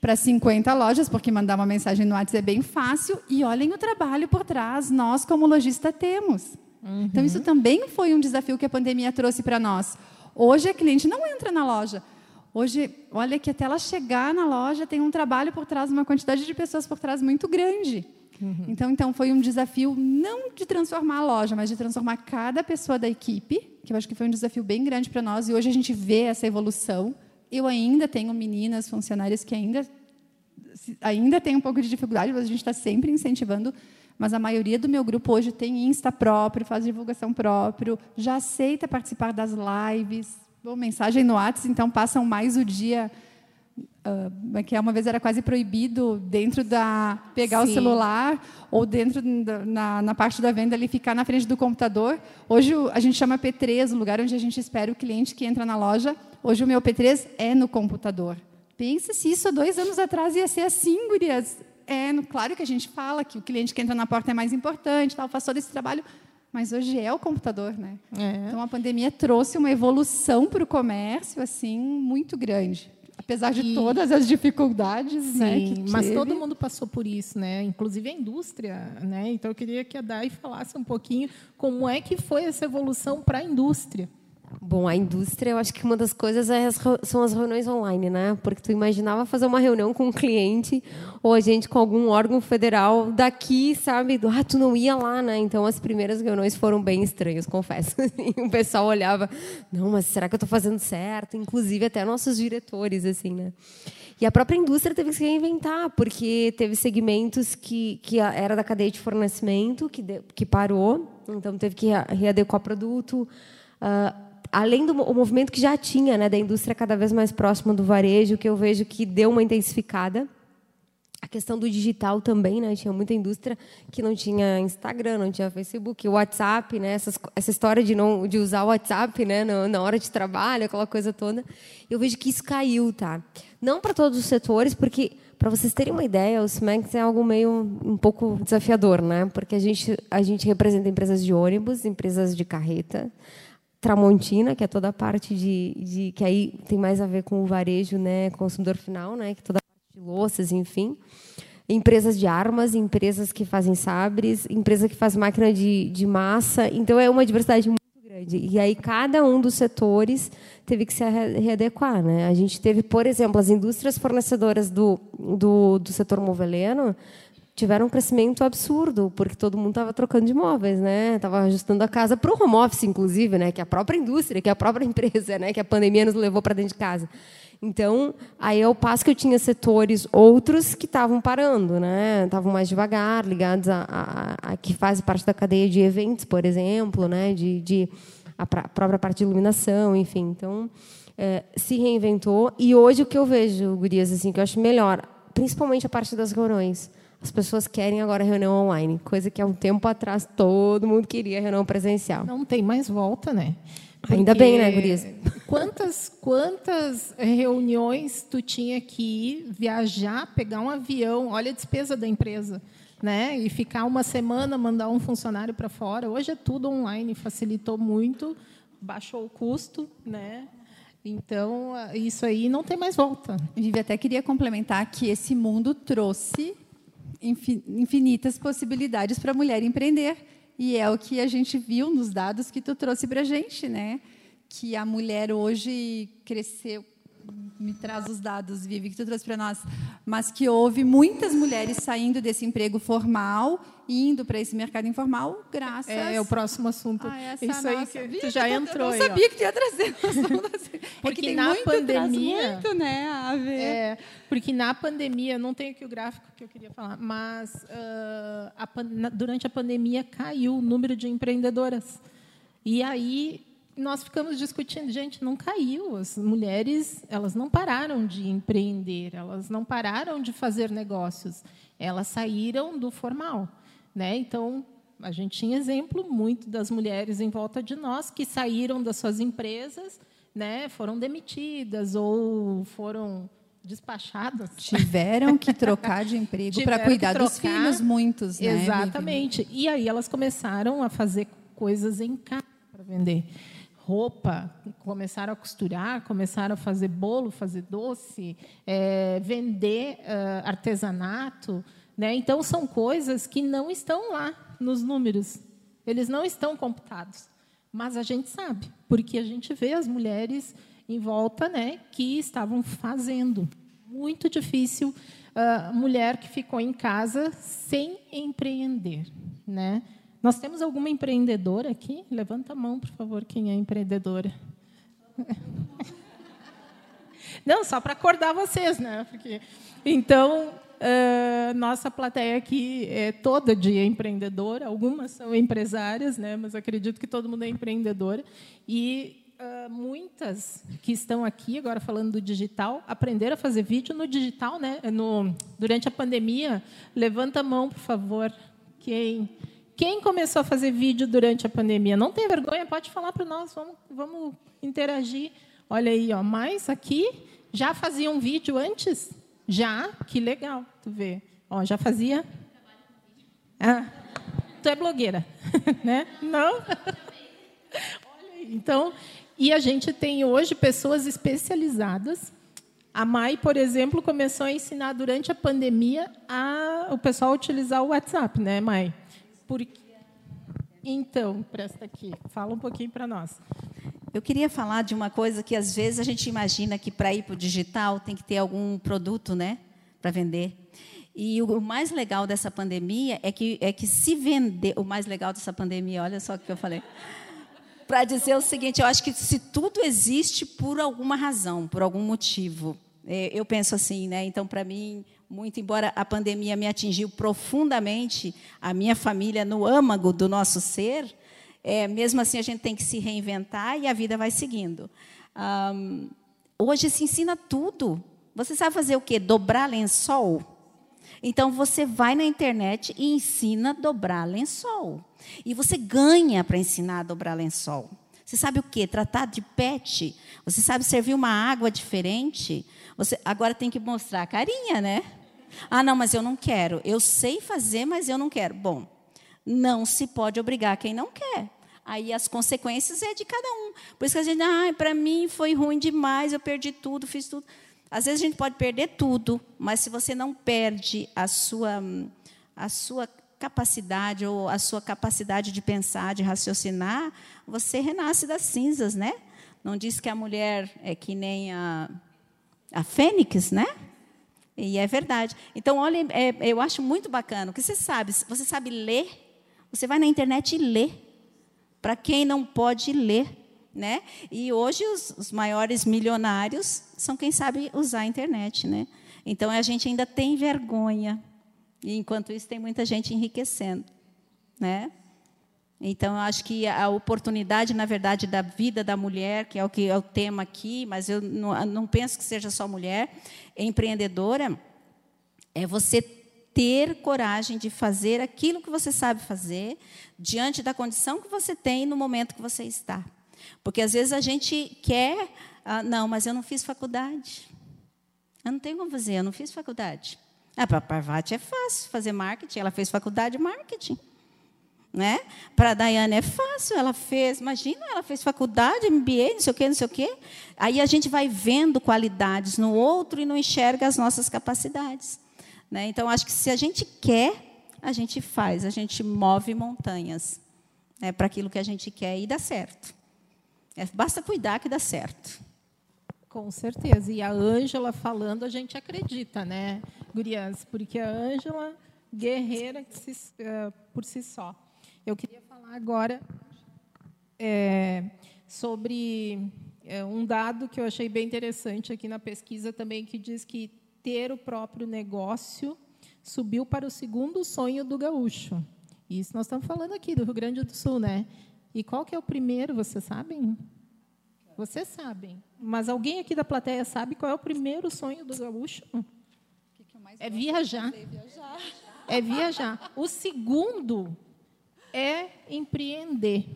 para 50 lojas, porque mandar uma mensagem no WhatsApp é bem fácil. E olhem o trabalho por trás, nós, como lojista, temos. Uhum. Então, isso também foi um desafio que a pandemia trouxe para nós. Hoje, a cliente não entra na loja. Hoje, olha que até ela chegar na loja tem um trabalho por trás, uma quantidade de pessoas por trás muito grande. Uhum. Então, então foi um desafio não de transformar a loja, mas de transformar cada pessoa da equipe, que eu acho que foi um desafio bem grande para nós. E hoje a gente vê essa evolução. Eu ainda tenho meninas funcionárias que ainda ainda tem um pouco de dificuldade, mas a gente está sempre incentivando. Mas a maioria do meu grupo hoje tem Insta próprio, faz divulgação próprio, já aceita participar das lives, Bom, mensagem no WhatsApp, então passam mais o dia. Uh, que uma vez era quase proibido dentro da pegar Sim. o celular ou dentro da, na, na, parte da venda ali ficar na frente do computador. Hoje a gente chama P3, o lugar onde a gente espera o cliente que entra na loja. Hoje o meu P3 é no computador. Pensa se isso há dois anos atrás ia ser assim, gurias. É, claro que a gente fala que o cliente que entra na porta é mais importante, tal, faz todo esse trabalho, mas hoje é o computador, né? É. Então a pandemia trouxe uma evolução para o comércio assim muito grande. Apesar de e... todas as dificuldades, né, Sim, né? mas todo mundo passou por isso, né? Inclusive a indústria, né? Então eu queria que a Dai falasse um pouquinho como é que foi essa evolução para a indústria. Bom, a indústria, eu acho que uma das coisas é as, são as reuniões online, né? Porque tu imaginava fazer uma reunião com um cliente ou a gente com algum órgão federal daqui, sabe? Ah, tu não ia lá, né? Então as primeiras reuniões foram bem estranhas, confesso. O pessoal olhava, não, mas será que eu estou fazendo certo? Inclusive até nossos diretores, assim, né? E a própria indústria teve que se reinventar, porque teve segmentos que, que era da cadeia de fornecimento que, de, que parou, então teve que readequar produto. Uh, além do movimento que já tinha, né, da indústria cada vez mais próxima do varejo, que eu vejo que deu uma intensificada. A questão do digital também, né? Tinha muita indústria que não tinha Instagram, não tinha Facebook, WhatsApp, né? Essas, essa história de não de usar o WhatsApp, né? Na, na hora de trabalho, aquela coisa toda. Eu vejo que isso caiu, tá? Não para todos os setores, porque para vocês terem uma ideia, o CIMEX é algo meio um pouco desafiador, né? Porque a gente a gente representa empresas de ônibus, empresas de carreta, Tramontina, que é toda a parte de, de, que aí tem mais a ver com o varejo, né, consumidor final, né, que toda a parte de louças, enfim. Empresas de armas, empresas que fazem sabres, empresa que faz máquina de, de massa. Então é uma diversidade muito grande. E aí cada um dos setores teve que se readequar, né? A gente teve, por exemplo, as indústrias fornecedoras do, do, do setor moveleno tiveram um crescimento absurdo, porque todo mundo estava trocando de imóveis, né? Estava ajustando a casa para o home office, inclusive, né? Que é a própria indústria, que é a própria empresa, né? Que a pandemia nos levou para dentro de casa. Então, aí é o passo que eu tinha setores outros que estavam parando, né? Estavam mais devagar, ligados a, a, a, que fazem parte da cadeia de eventos, por exemplo, né? De, de a própria parte de iluminação, enfim. Então, é, se reinventou. E hoje o que eu vejo, Gurias, assim, que eu acho melhor, principalmente a parte das reuniões. As pessoas querem agora reunião online, coisa que há um tempo atrás todo mundo queria reunião presencial. Não tem mais volta, né? Porque Ainda bem, né, Gurias? Quantas, quantas reuniões tu tinha que ir, viajar, pegar um avião, olha a despesa da empresa, né? E ficar uma semana, mandar um funcionário para fora. Hoje é tudo online, facilitou muito, baixou o custo, né? Então, isso aí não tem mais volta. Vivi, até queria complementar que esse mundo trouxe infinitas possibilidades para a mulher empreender. E é o que a gente viu nos dados que tu trouxe para a gente, né? Que a mulher hoje cresceu me traz os dados, Vivi, que tu trouxe para nós, mas que houve muitas mulheres saindo desse emprego formal e indo para esse mercado informal, graças... É, é o próximo assunto. Isso aí que Vivi, tu já entrou. Eu não sabia aí, que tu ia trazer assim. Porque é na muito, pandemia... muito, né. É, porque na pandemia, não tenho aqui o gráfico que eu queria falar, mas uh, a, durante a pandemia caiu o número de empreendedoras. E aí nós ficamos discutindo, gente, não caiu. As mulheres, elas não pararam de empreender, elas não pararam de fazer negócios. Elas saíram do formal, né? Então, a gente tinha exemplo muito das mulheres em volta de nós que saíram das suas empresas, né? Foram demitidas ou foram despachadas. Tiveram que trocar de emprego para cuidar dos filhos, muitos, né? Exatamente. E aí elas começaram a fazer coisas em casa para vender roupa, começaram a costurar, começaram a fazer bolo, fazer doce, é, vender uh, artesanato. Né? Então, são coisas que não estão lá nos números, eles não estão computados. Mas a gente sabe, porque a gente vê as mulheres em volta né, que estavam fazendo. Muito difícil uh, mulher que ficou em casa sem empreender. Né? Nós temos alguma empreendedora aqui? Levanta a mão, por favor, quem é empreendedora. Não, só para acordar vocês, né? Porque, então, uh, nossa plateia aqui é toda de empreendedora. Algumas são empresárias, né? Mas acredito que todo mundo é empreendedora. E uh, muitas que estão aqui agora falando do digital aprenderam a fazer vídeo no digital, né? No, durante a pandemia. Levanta a mão, por favor. Quem quem começou a fazer vídeo durante a pandemia? Não tem vergonha, pode falar para nós, vamos, vamos interagir. Olha aí, ó, mas aqui já fazia um vídeo antes? Já? Que legal, tu vê. Ó, já fazia? Ah, tu é blogueira, né? Não? Olha aí, então, e a gente tem hoje pessoas especializadas. A Mai, por exemplo, começou a ensinar durante a pandemia a, o pessoal a utilizar o WhatsApp, né, Mai? Porque... Então, presta aqui, fala um pouquinho para nós. Eu queria falar de uma coisa que às vezes a gente imagina que para ir para o digital tem que ter algum produto, né, para vender. E o mais legal dessa pandemia é que é que se vender, o mais legal dessa pandemia, olha só o que eu falei. Para dizer o seguinte, eu acho que se tudo existe por alguma razão, por algum motivo. É, eu penso assim, né? Então, para mim, muito embora a pandemia me atingiu profundamente, a minha família no âmago do nosso ser, é, mesmo assim a gente tem que se reinventar e a vida vai seguindo. Um, hoje se ensina tudo. Você sabe fazer o quê? Dobrar lençol? Então você vai na internet e ensina a dobrar lençol. E você ganha para ensinar a dobrar lençol. Você sabe o quê? Tratar de pet. Você sabe servir uma água diferente. Você agora tem que mostrar a carinha, né? Ah, não, mas eu não quero. Eu sei fazer, mas eu não quero. Bom, não se pode obrigar quem não quer. Aí as consequências é de cada um. Por isso que a gente, ah, para mim foi ruim demais, eu perdi tudo, fiz tudo. Às vezes a gente pode perder tudo, mas se você não perde a sua, a sua capacidade ou a sua capacidade de pensar, de raciocinar, você renasce das cinzas, né? Não diz que a mulher é que nem a, a fênix, né? E é verdade. Então, olha, é, eu acho muito bacana. O que você sabe? Você sabe ler? Você vai na internet e lê. Para quem não pode ler, né? E hoje os, os, maiores milionários são quem sabe usar a internet, né? Então a gente ainda tem vergonha. E enquanto isso tem muita gente enriquecendo, né? Então, eu acho que a oportunidade, na verdade, da vida da mulher, que é o que é o tema aqui, mas eu não, não penso que seja só mulher, empreendedora, é você ter coragem de fazer aquilo que você sabe fazer, diante da condição que você tem no momento que você está. Porque às vezes a gente quer, ah, não, mas eu não fiz faculdade. Eu não tenho como fazer, eu não fiz faculdade. Ah, para a Parvati é fácil fazer marketing, ela fez faculdade de marketing. Né? Para a Daiane é fácil, ela fez, imagina, ela fez faculdade, MBA, não sei o quê, não sei o quê. Aí a gente vai vendo qualidades no outro e não enxerga as nossas capacidades. Né? Então, acho que se a gente quer, a gente faz, a gente move montanhas né, para aquilo que a gente quer e dá certo. É, basta cuidar que dá certo. Com certeza. E a Ângela falando, a gente acredita, né, Gurias? Porque a Ângela, guerreira se, uh, por si só. Eu queria falar agora é, sobre é, um dado que eu achei bem interessante aqui na pesquisa também, que diz que ter o próprio negócio subiu para o segundo sonho do gaúcho. Isso nós estamos falando aqui do Rio Grande do Sul, né? E qual que é o primeiro, vocês sabem? Vocês sabem. Mas alguém aqui da plateia sabe qual é o primeiro sonho do gaúcho? é viajar. É viajar. O segundo é empreender,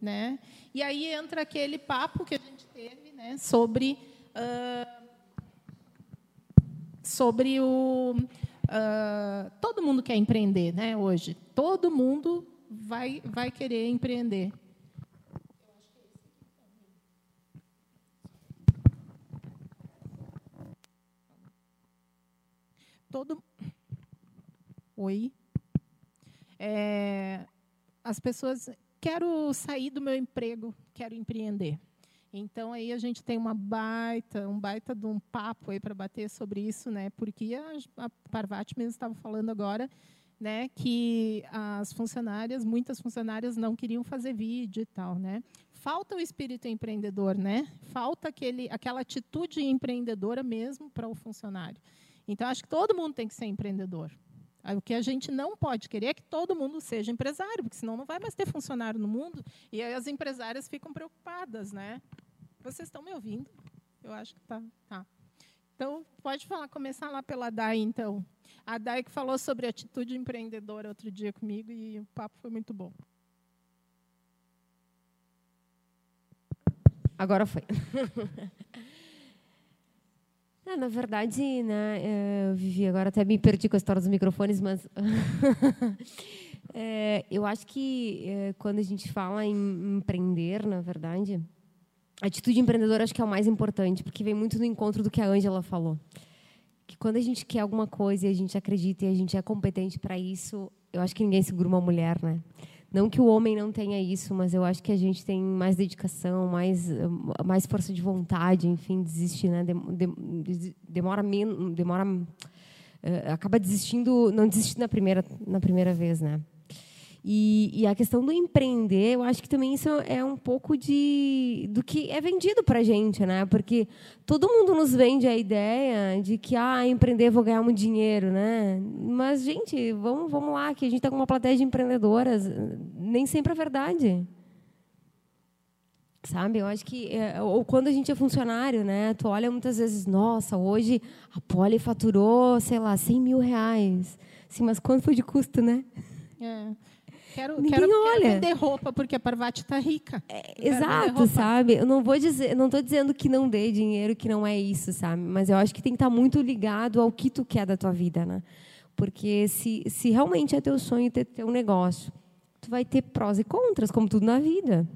né? E aí entra aquele papo que a gente teve, né, sobre uh, sobre o uh, todo mundo quer empreender, né? Hoje, todo mundo vai vai querer empreender. Todo Oi. É, as pessoas quero sair do meu emprego, quero empreender. Então aí a gente tem uma baita, um baita de um papo aí para bater sobre isso, né? Porque a, a Parvati mesmo estava falando agora, né, que as funcionárias, muitas funcionárias não queriam fazer vídeo e tal, né? Falta o espírito empreendedor, né? Falta aquele, aquela atitude empreendedora mesmo para o funcionário. Então acho que todo mundo tem que ser empreendedor. O que a gente não pode querer é que todo mundo seja empresário, porque senão não vai mais ter funcionário no mundo e aí as empresárias ficam preocupadas, né? Vocês estão me ouvindo? Eu acho que tá. tá. Então, pode falar, começar lá pela Dai, então. A Dai que falou sobre atitude empreendedora outro dia comigo e o papo foi muito bom. Agora foi. É, na verdade, né, é, eu vivi agora até me perdi com a história dos microfones, mas é, eu acho que é, quando a gente fala em empreender, na verdade, a atitude empreendedora acho que é o mais importante, porque vem muito no encontro do que a Ângela falou. Que quando a gente quer alguma coisa e a gente acredita e a gente é competente para isso, eu acho que ninguém segura uma mulher, né? Não que o homem não tenha isso, mas eu acho que a gente tem mais dedicação, mais, mais força de vontade, enfim, desistir, né? Demora menos, demora, eh, acaba desistindo, não desiste na primeira, na primeira vez, né? E, e, a questão do empreender, eu acho que também isso é um pouco de do que é vendido para a gente, né? Porque todo mundo nos vende a ideia de que ah, empreender vou ganhar muito dinheiro, né? Mas gente, vamos, vamos lá, que a gente está com uma plateia de empreendedoras, nem sempre é verdade. Sabe, eu acho que é, ou quando a gente é funcionário, né? Tu olha muitas vezes, nossa, hoje a Poli faturou, sei lá, 100 mil reais. Sim, mas quanto foi de custo, né? É. Quero, Ninguém quero, olha. quero vender roupa porque a Parvati está rica. É, exato, sabe? Eu não vou dizer, não estou dizendo que não dê dinheiro, que não é isso, sabe? Mas eu acho que tem que estar tá muito ligado ao que tu quer da tua vida, né? Porque se, se realmente é teu sonho ter teu negócio, tu vai ter prós e contras, como tudo na vida.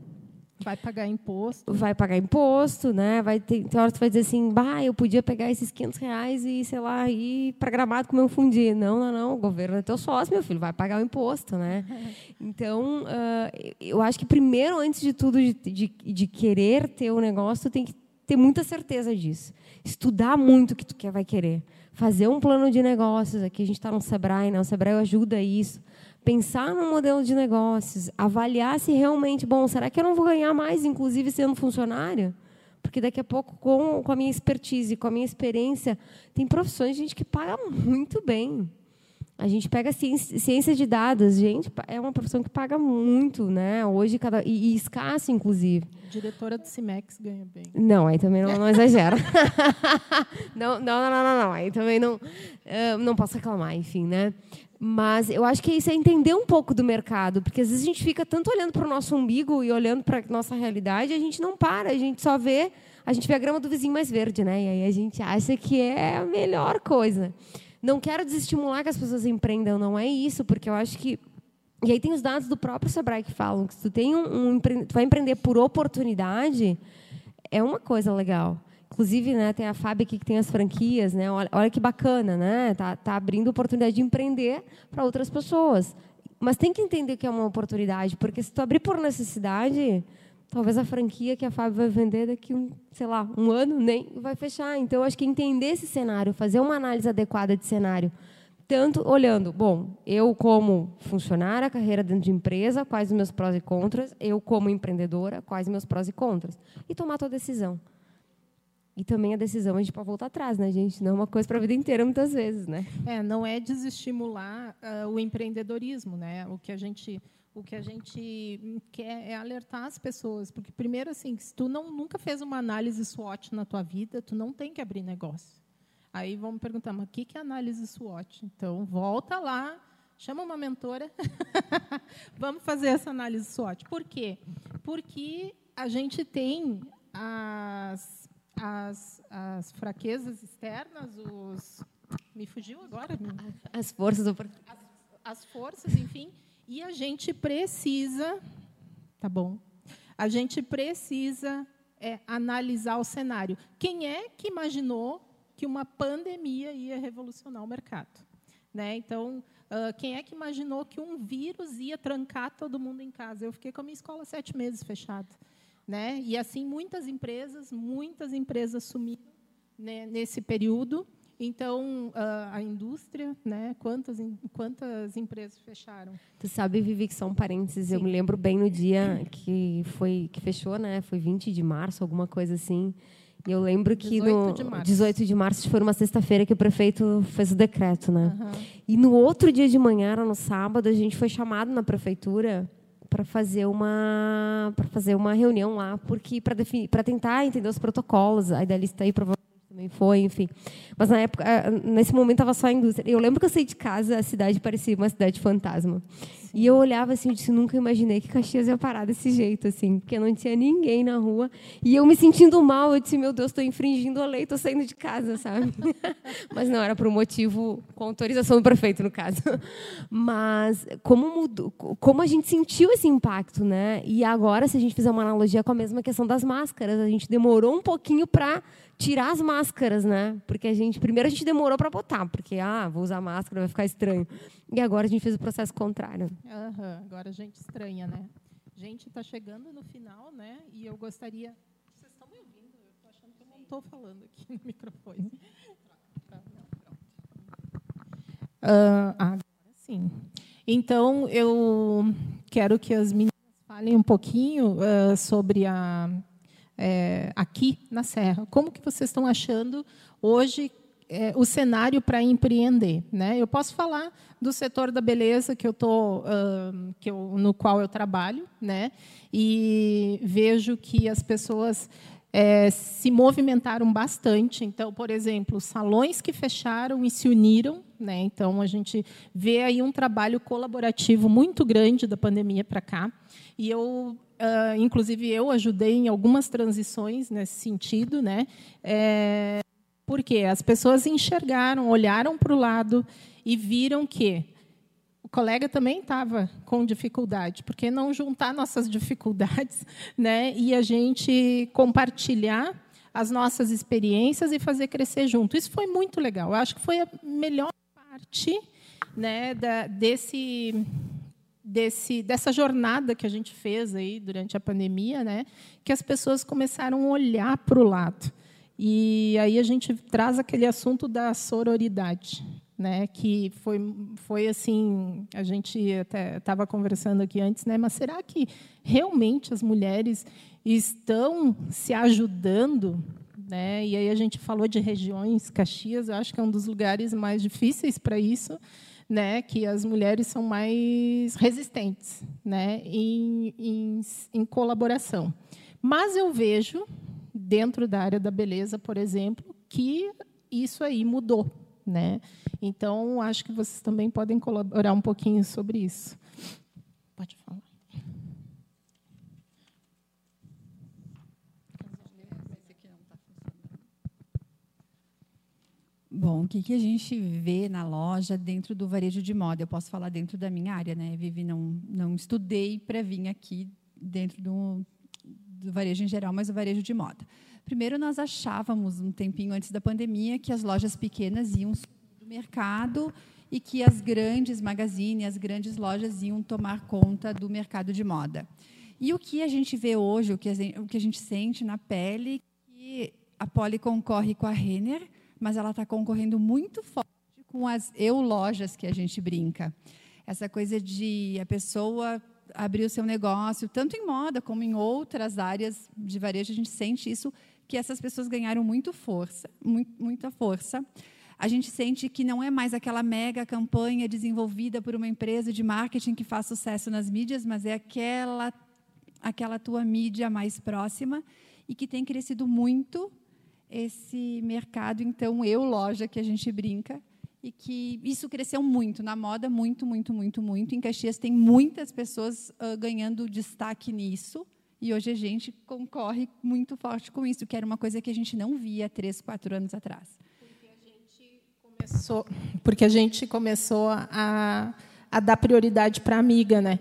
Vai pagar imposto. Vai pagar imposto, né? Vai ter, tem hora que tu vai dizer assim, bah, eu podia pegar esses 500 reais e, sei lá, ir para Gramado comer um fundi. Não, não, não, o governo é teu sócio, meu filho, vai pagar o imposto, né? Então, uh, eu acho que primeiro, antes de tudo, de, de, de querer ter o um negócio, tu tem que ter muita certeza disso. Estudar muito o que tu quer, vai querer. Fazer um plano de negócios. Aqui a gente está no Sebrae, né? O Sebrae ajuda isso pensar no modelo de negócios, avaliar se realmente, bom, será que eu não vou ganhar mais, inclusive sendo funcionário? Porque daqui a pouco, com, com a minha expertise, com a minha experiência, tem profissões, gente, que paga muito bem. A gente pega ciência, ciência de dados, gente, é uma profissão que paga muito, né? Hoje cada e, e escassa, inclusive. Diretora do Cimex ganha bem. Não, aí também não, não exagera. não, não, não, não, não, aí também não, uh, não posso reclamar, enfim, né? Mas eu acho que isso é entender um pouco do mercado, porque às vezes a gente fica tanto olhando para o nosso umbigo e olhando para a nossa realidade, a gente não para, a gente só vê, a gente vê a grama do vizinho mais verde, né? E aí a gente acha que é a melhor coisa. Não quero desestimular que as pessoas empreendam, não é isso, porque eu acho que. E aí tem os dados do próprio Sebrae que falam que se tu, tem um, um tu vai empreender por oportunidade, é uma coisa legal. Inclusive, né, tem a Fábio aqui que tem as franquias, né? Olha, olha que bacana, né? Tá, tá abrindo oportunidade de empreender para outras pessoas. Mas tem que entender que é uma oportunidade, porque se tu abrir por necessidade, talvez a franquia que a Fábio vai vender daqui um, sei lá, um ano nem vai fechar. Então, acho que entender esse cenário, fazer uma análise adequada de cenário, tanto olhando, bom, eu como funcionária, carreira dentro de empresa, quais os meus prós e contras, eu como empreendedora, quais os meus prós e contras, e tomar a tua decisão. E também a decisão a gente pode voltar atrás, né, gente? Não é uma coisa para a vida inteira, muitas vezes, né? É, não é desestimular uh, o empreendedorismo, né? O que a gente o que a gente quer é alertar as pessoas, porque primeiro assim, se tu não nunca fez uma análise SWOT na tua vida, tu não tem que abrir negócio. Aí vamos perguntar, mas o que é análise SWOT? Então volta lá, chama uma mentora, vamos fazer essa análise SWOT. Por quê? Porque a gente tem as, as, as fraquezas externas, os me fugiu agora, as forças, as, as forças, enfim e a gente precisa, tá bom? A gente precisa é, analisar o cenário. Quem é que imaginou que uma pandemia ia revolucionar o mercado? Né? Então, uh, quem é que imaginou que um vírus ia trancar todo mundo em casa? Eu fiquei com a minha escola sete meses fechada. Né? E assim, muitas empresas, muitas empresas sumiram né, nesse período. Então, a indústria, né? Quantas, quantas empresas fecharam? Tu sabe, Vivi, que só um parênteses, Sim. eu me lembro bem no dia que foi que fechou, né? Foi 20 de março, alguma coisa assim. E eu lembro que 18 no de março. 18 de março foi uma sexta-feira que o prefeito fez o decreto, né? Uhum. E no outro dia de manhã, era no sábado, a gente foi chamado na prefeitura para fazer uma para fazer uma reunião lá, porque para definir, para tentar entender os protocolos. A idealista aí provavelmente também foi, enfim. Mas na época, eh, nesse momento estava só a indústria. Eu lembro que eu saí de casa, a cidade parecia uma cidade fantasma. E eu olhava assim, eu disse, nunca imaginei que Caxias ia parar desse jeito, assim, porque não tinha ninguém na rua. E eu me sentindo mal, eu disse, meu Deus, estou infringindo a lei, estou saindo de casa, sabe? Mas não, era por um motivo com autorização do prefeito, no caso. Mas como mudou, como a gente sentiu esse impacto, né? E agora, se a gente fizer uma analogia com a mesma questão das máscaras, a gente demorou um pouquinho para tirar as máscaras, né? Porque a gente primeiro a gente demorou para botar, porque ah, vou usar máscara, vai ficar estranho. E agora a gente fez o processo contrário. Uhum, agora a gente estranha, né? Gente, está chegando no final, né? E eu gostaria. Vocês estão me ouvindo? Eu estou achando que eu não estou falando aqui no microfone. Uh, agora sim. Então, eu quero que as meninas falem um pouquinho uh, sobre a é, aqui na Serra. Como que vocês estão achando hoje é, o cenário para empreender? Né? Eu posso falar do setor da beleza que eu tô, uh, que eu, no qual eu trabalho, né? e vejo que as pessoas é, se movimentaram bastante. Então, por exemplo, salões que fecharam e se uniram. Né? Então, a gente vê aí um trabalho colaborativo muito grande da pandemia para cá. E eu Uh, inclusive, eu ajudei em algumas transições nesse sentido, né? É, porque as pessoas enxergaram, olharam para o lado e viram que o colega também estava com dificuldade. Por que não juntar nossas dificuldades né? e a gente compartilhar as nossas experiências e fazer crescer junto? Isso foi muito legal. Eu acho que foi a melhor parte né, da, desse desse, dessa jornada que a gente fez aí durante a pandemia, né, que as pessoas começaram a olhar para o lado. E aí a gente traz aquele assunto da sororidade, né, que foi, foi assim, a gente até estava conversando aqui antes, né, mas será que realmente as mulheres estão se ajudando Né? E aí a gente falou de regiões, Caxias, eu acho que é um dos lugares mais difíceis para isso, né? que as mulheres são mais resistentes né? em, em, em colaboração. Mas eu vejo, dentro da área da beleza, por exemplo, que isso aí mudou. Né? Então, acho que vocês também podem colaborar um pouquinho sobre isso. Pode falar. Bom, o que, que a gente vê na loja dentro do varejo de moda? Eu posso falar dentro da minha área, né? Vivi, não, não estudei para vir aqui dentro do, do varejo em geral, mas o varejo de moda. Primeiro, nós achávamos, um tempinho antes da pandemia, que as lojas pequenas iam do mercado e que as grandes magazines, as grandes lojas iam tomar conta do mercado de moda. E o que a gente vê hoje, o que a gente, o que a gente sente na pele, que a Poli concorre com a Renner, mas ela está concorrendo muito forte com as eu lojas que a gente brinca. Essa coisa de a pessoa abrir o seu negócio, tanto em moda como em outras áreas de varejo, a gente sente isso que essas pessoas ganharam muito força, muita força. A gente sente que não é mais aquela mega campanha desenvolvida por uma empresa de marketing que faz sucesso nas mídias, mas é aquela aquela tua mídia mais próxima e que tem crescido muito esse mercado, então, eu loja que a gente brinca, e que isso cresceu muito na moda, muito, muito, muito, muito. Em Caxias tem muitas pessoas uh, ganhando destaque nisso, e hoje a gente concorre muito forte com isso, que era uma coisa que a gente não via três, quatro anos atrás. Porque a gente começou, a a, dar prioridade para a amiga, né?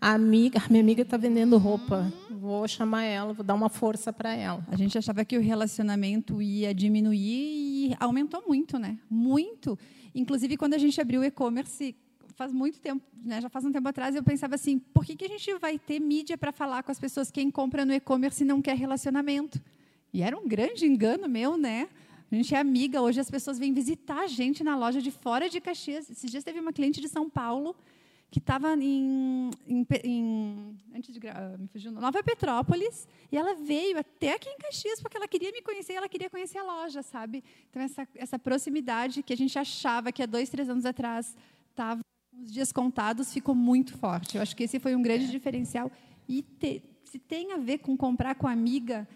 A amiga, minha amiga está vendendo roupa. Vou chamar ela, vou dar uma força para ela. A gente achava que o relacionamento ia diminuir e aumentou muito, né? Muito. Inclusive quando a gente abriu o e-commerce faz muito tempo, né? já faz um tempo atrás, eu pensava assim, por que, que a gente vai ter mídia para falar com as pessoas quem compra no e-commerce não quer relacionamento? E era um grande engano meu, né? A gente é amiga, hoje as pessoas vêm visitar a gente na loja de fora de Caxias. Esses dias teve uma cliente de São Paulo que estava em, em, em, antes de me fugiu, Nova Petrópolis, e ela veio até aqui em Caxias porque ela queria me conhecer, ela queria conhecer a loja, sabe? Então essa, essa proximidade que a gente achava que há dois, três anos atrás estava os dias contados ficou muito forte. Eu acho que esse foi um grande diferencial e te, se tem a ver com comprar com amiga,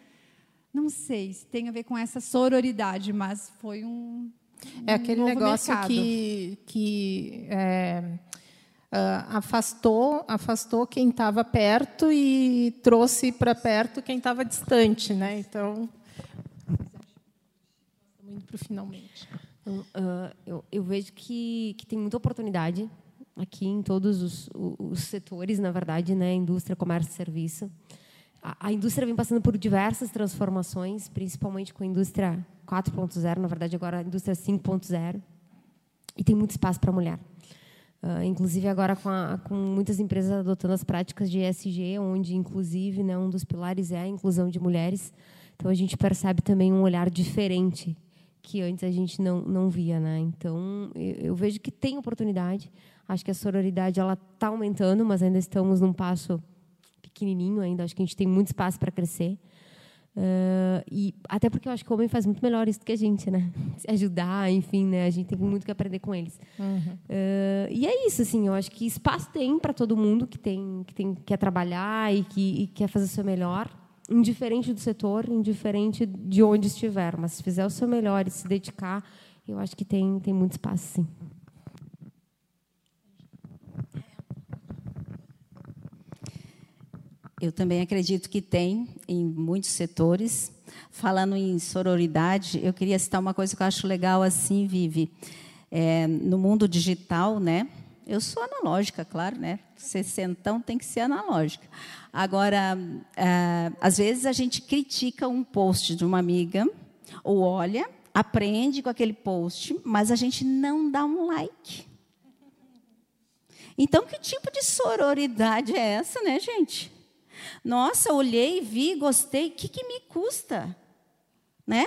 não sei se tem a ver com essa sororidade, mas foi um, um é aquele negócio mercado. que que é Uh, afastou, afastou quem estava perto e trouxe para perto quem estava distante, né? Então, indo para o finalmente. Uh, eu, eu, vejo que, que tem muita oportunidade aqui em todos os, os setores, na verdade, né? Indústria, comércio serviço. A, a indústria vem passando por diversas transformações, principalmente com a indústria 4.0, na verdade agora a indústria 5.0, e tem muito espaço para a mulher. Uh, inclusive agora com, a, com, muitas empresas adotando as práticas de ESG, onde inclusive né, um dos pilares é a inclusão de mulheres. Então a gente percebe também um olhar diferente que antes a gente não, não via, né? Então eu, eu vejo que tem oportunidade. Acho que a sororidade ela está aumentando, mas ainda estamos num passo pequenininho ainda. Acho que a gente tem muito espaço para crescer. Uh, e até porque eu acho que o homem faz muito melhor isso do que a gente, né? Se ajudar, enfim, né? A gente tem muito que aprender com eles. Uhum. Uh, e é isso, assim. Eu acho que espaço tem para todo mundo que tem que tem quer trabalhar e que e quer fazer o seu melhor, indiferente do setor, indiferente de onde estiver. Mas se fizer o seu melhor e se dedicar, eu acho que tem tem muito espaço, sim. Eu também acredito que tem em muitos setores. Falando em sororidade, eu queria citar uma coisa que eu acho legal assim, Vivi. É, no mundo digital, né? Eu sou analógica, claro, né? Sessentão tem que ser analógica. Agora, é, às vezes a gente critica um post de uma amiga, ou olha, aprende com aquele post, mas a gente não dá um like. Então, que tipo de sororidade é essa, né, gente? Nossa, olhei, vi, gostei, o que, que me custa? Né?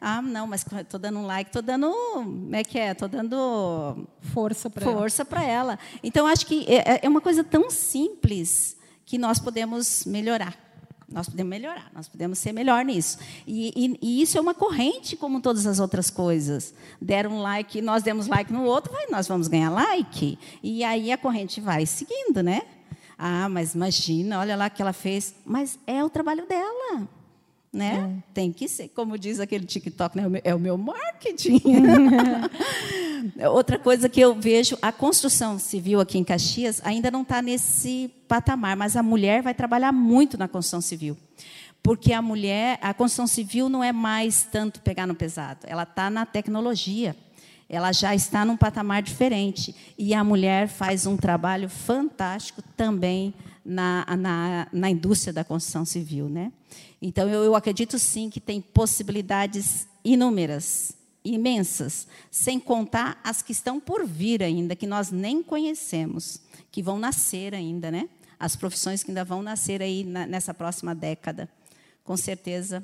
Ah, não, mas estou dando um like, estou dando. Como é que é? Estou dando. Força para ela. Força para ela. Então, acho que é, é, é uma coisa tão simples que nós podemos melhorar. Nós podemos melhorar, nós podemos ser melhor nisso. E, e, e, isso é uma corrente, como todas as outras coisas. Deram um like, nós demos like no outro, vai, nós vamos ganhar like. E aí a corrente vai seguindo, né? Ah, mas imagina, olha lá o que ela fez. Mas é o trabalho dela. Né? É. Tem que ser, como diz aquele TikTok, né? é o meu marketing. Outra coisa que eu vejo, a construção civil aqui em Caxias ainda não está nesse patamar, mas a mulher vai trabalhar muito na construção civil. Porque a mulher, a construção civil não é mais tanto pegar no pesado, ela está na tecnologia. Ela já está num patamar diferente. E a mulher faz um trabalho fantástico também na, na, na indústria da construção civil. Né? Então, eu, eu acredito sim que tem possibilidades inúmeras imensas, sem contar as que estão por vir ainda, que nós nem conhecemos, que vão nascer ainda, né? As profissões que ainda vão nascer aí na, nessa próxima década. Com certeza,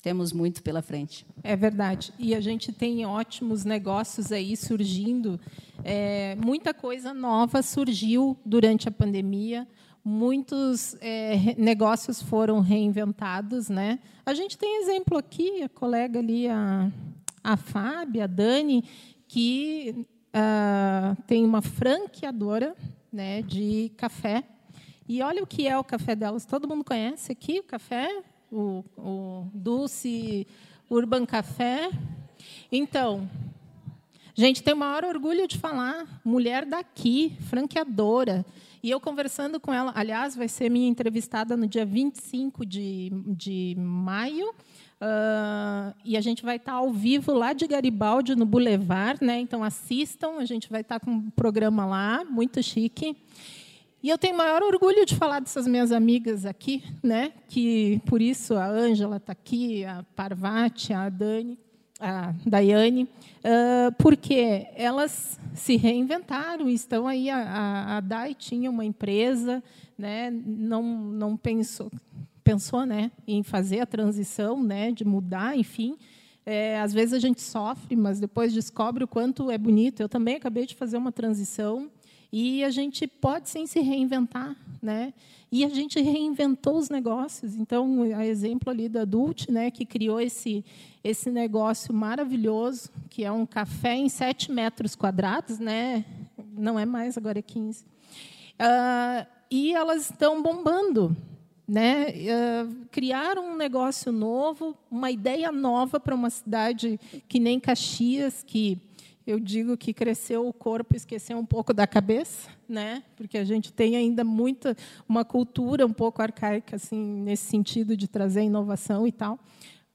temos muito pela frente. É verdade. E a gente tem ótimos negócios aí surgindo. É, muita coisa nova surgiu durante a pandemia. Muitos é, negócios foram reinventados, né? A gente tem exemplo aqui, a colega ali, a a Fábia, a Dani, que uh, tem uma franqueadora né, de café. E olha o que é o café delas. Todo mundo conhece aqui o café, o, o Dulce Urban Café. Então, gente, tem o maior orgulho de falar, mulher daqui, franqueadora. E eu conversando com ela, aliás, vai ser minha entrevistada no dia 25 de, de maio, Uh, e a gente vai estar ao vivo lá de Garibaldi, no Boulevard, né? Então assistam, a gente vai estar com um programa lá, muito chique. E eu tenho maior orgulho de falar dessas minhas amigas aqui, né? Que por isso a Ângela está aqui, a Parvati, a Dani, a Daiane, porque elas se reinventaram, estão aí. A, a, a Dai tinha uma empresa, né? Não não pensou pensou né, em fazer a transição, né, de mudar, enfim. É, às vezes a gente sofre, mas depois descobre o quanto é bonito. Eu também acabei de fazer uma transição e a gente pode sim se reinventar, né? E a gente reinventou os negócios. Então, a exemplo ali da Dult, né, que criou esse esse negócio maravilhoso, que é um café em 7 metros quadrados, né? Não é mais, agora é 15. Uh, ah, e elas estão bombando né, uh, criaram um negócio novo, uma ideia nova para uma cidade que nem Caxias, que eu digo que cresceu o corpo, esqueceu um pouco da cabeça, né? Porque a gente tem ainda muita uma cultura um pouco arcaica assim nesse sentido de trazer inovação e tal.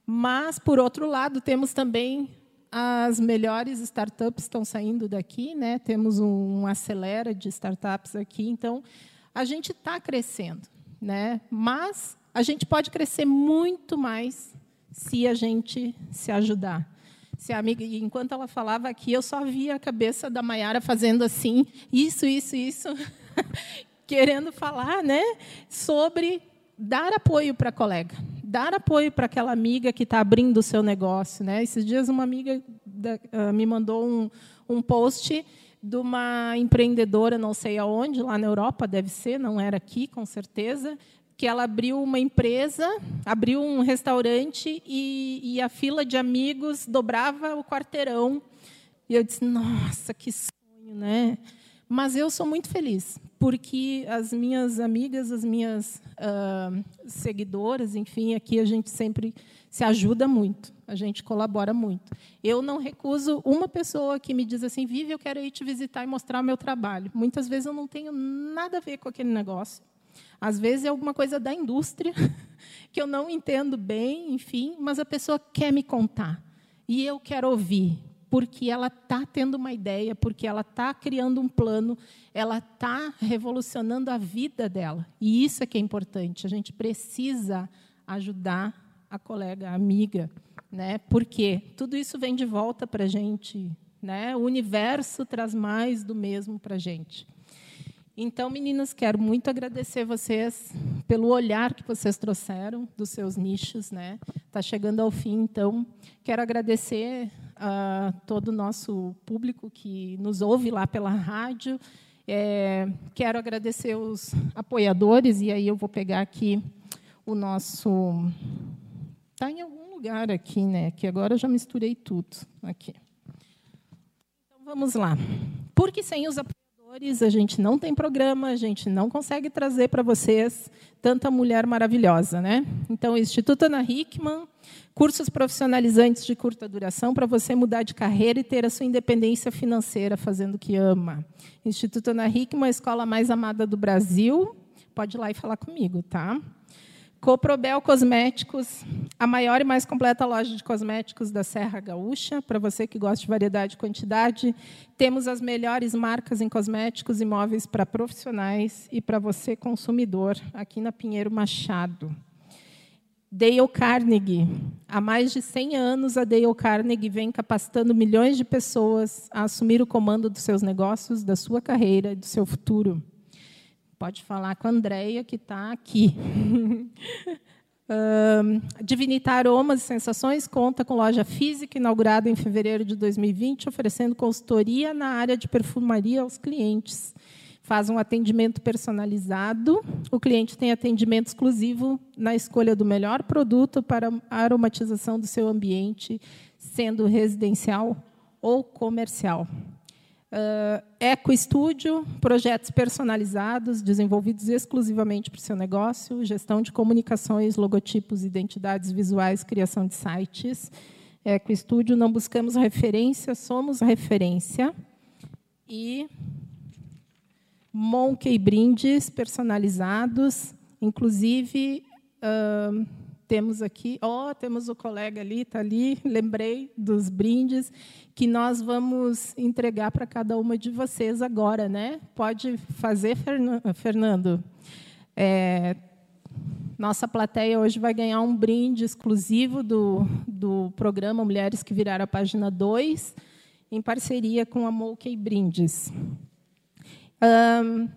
Mas por outro lado, temos também as melhores startups estão saindo daqui, né? Temos um, acelera de startups aqui, então a gente está crescendo né? Mas a gente pode crescer muito mais se a gente se ajudar. Se a amiga, enquanto ela falava aqui, eu só via a cabeça da Maiara fazendo assim, isso, isso, isso, querendo falar, né, sobre dar apoio para a colega, dar apoio para aquela amiga que está abrindo o seu negócio, né? Esses dias uma amiga da, uh, me mandou um, um post de uma empreendedora, não sei aonde, lá na Europa, deve ser, não era aqui, com certeza, que ela abriu uma empresa, abriu um restaurante e, e a fila de amigos dobrava o quarteirão. E eu disse, nossa, que sonho, né? Mas eu sou muito feliz, porque as minhas amigas, as minhas uh, seguidoras, enfim, aqui a gente sempre se ajuda muito, a gente colabora muito. Eu não recuso uma pessoa que me diz assim, Vive, eu quero ir te visitar e mostrar o meu trabalho. Muitas vezes eu não tenho nada a ver com aquele negócio. Às vezes é alguma coisa da indústria que eu não entendo bem, enfim, mas a pessoa quer me contar e eu quero ouvir, porque ela está tendo uma ideia, porque ela está criando um plano, ela está revolucionando a vida dela. E isso é que é importante. A gente precisa ajudar a colega, a amiga, né? Porque tudo isso vem de volta para a gente, né? O universo traz mais do mesmo para a gente. Então, meninas, quero muito agradecer vocês pelo olhar que vocês trouxeram dos seus nichos, né? Está chegando ao fim, então quero agradecer a todo o nosso público que nos ouve lá pela rádio. É, quero agradecer os apoiadores e aí eu vou pegar aqui o nosso. Está em algum lugar aqui, né? Que agora eu já misturei tudo aqui. Então vamos lá. Porque sem os apoiadores a gente não tem programa, a gente não consegue trazer para vocês tanta mulher maravilhosa, né? Então, Instituto Ana Hickman, cursos profissionalizantes de curta duração para você mudar de carreira e ter a sua independência financeira fazendo o que ama. Instituto Ana Hickman, a escola mais amada do Brasil. Pode ir lá e falar comigo, tá? Coprobel Cosméticos, a maior e mais completa loja de cosméticos da Serra Gaúcha. Para você que gosta de variedade e quantidade, temos as melhores marcas em cosméticos e móveis para profissionais e para você consumidor, aqui na Pinheiro Machado. Dale Carnegie. Há mais de 100 anos, a Dale Carnegie vem capacitando milhões de pessoas a assumir o comando dos seus negócios, da sua carreira e do seu futuro. Pode falar com a Andrea, que está aqui. Um, Divinitar Aromas e Sensações conta com loja física inaugurada em fevereiro de 2020, oferecendo consultoria na área de perfumaria aos clientes. Faz um atendimento personalizado. O cliente tem atendimento exclusivo na escolha do melhor produto para a aromatização do seu ambiente, sendo residencial ou comercial. Uh, Eco Studio, projetos personalizados, desenvolvidos exclusivamente para o seu negócio, gestão de comunicações, logotipos, identidades visuais, criação de sites. Eco Studio, não buscamos referência, somos referência. E Monkey Brindes personalizados, inclusive. Uh, temos aqui, ó, oh, temos o colega ali, está ali, lembrei dos brindes que nós vamos entregar para cada uma de vocês agora, né? Pode fazer, Fernando. É, nossa plateia hoje vai ganhar um brinde exclusivo do, do programa Mulheres que Viraram a Página 2, em parceria com a Moukey Brindes. Um,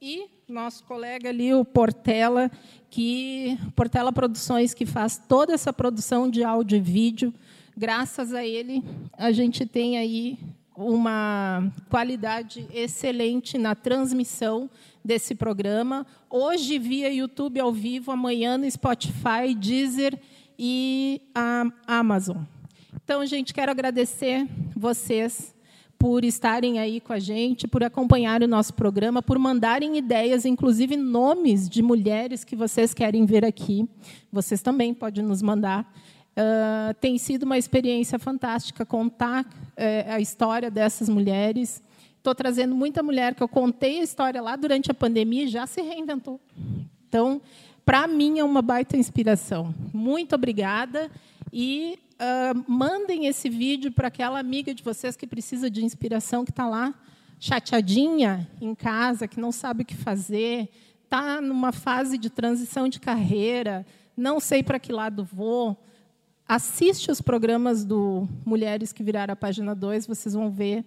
e nosso colega ali, o Portela, que Portela Produções, que faz toda essa produção de áudio e vídeo. Graças a ele, a gente tem aí uma qualidade excelente na transmissão desse programa. Hoje via YouTube ao vivo, amanhã no Spotify, Deezer e a Amazon. Então, gente, quero agradecer vocês por estarem aí com a gente, por acompanhar o nosso programa, por mandarem ideias, inclusive nomes de mulheres que vocês querem ver aqui. Vocês também podem nos mandar. Uh, tem sido uma experiência fantástica contar uh, a história dessas mulheres. Estou trazendo muita mulher que eu contei a história lá durante a pandemia e já se reinventou. Então, para mim, é uma baita inspiração. Muito obrigada e uh, mandem esse vídeo para aquela amiga de vocês que precisa de inspiração, que está lá chateadinha em casa, que não sabe o que fazer, está numa fase de transição de carreira, não sei para que lado vou. Assiste os programas do Mulheres que Viraram a Página 2, vocês vão ver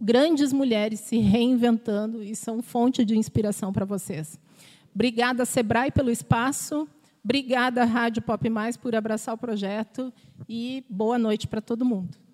grandes mulheres se reinventando e são fonte de inspiração para vocês. Obrigada, Sebrae, pelo espaço. Obrigada, Rádio Pop Mais, por abraçar o projeto e boa noite para todo mundo.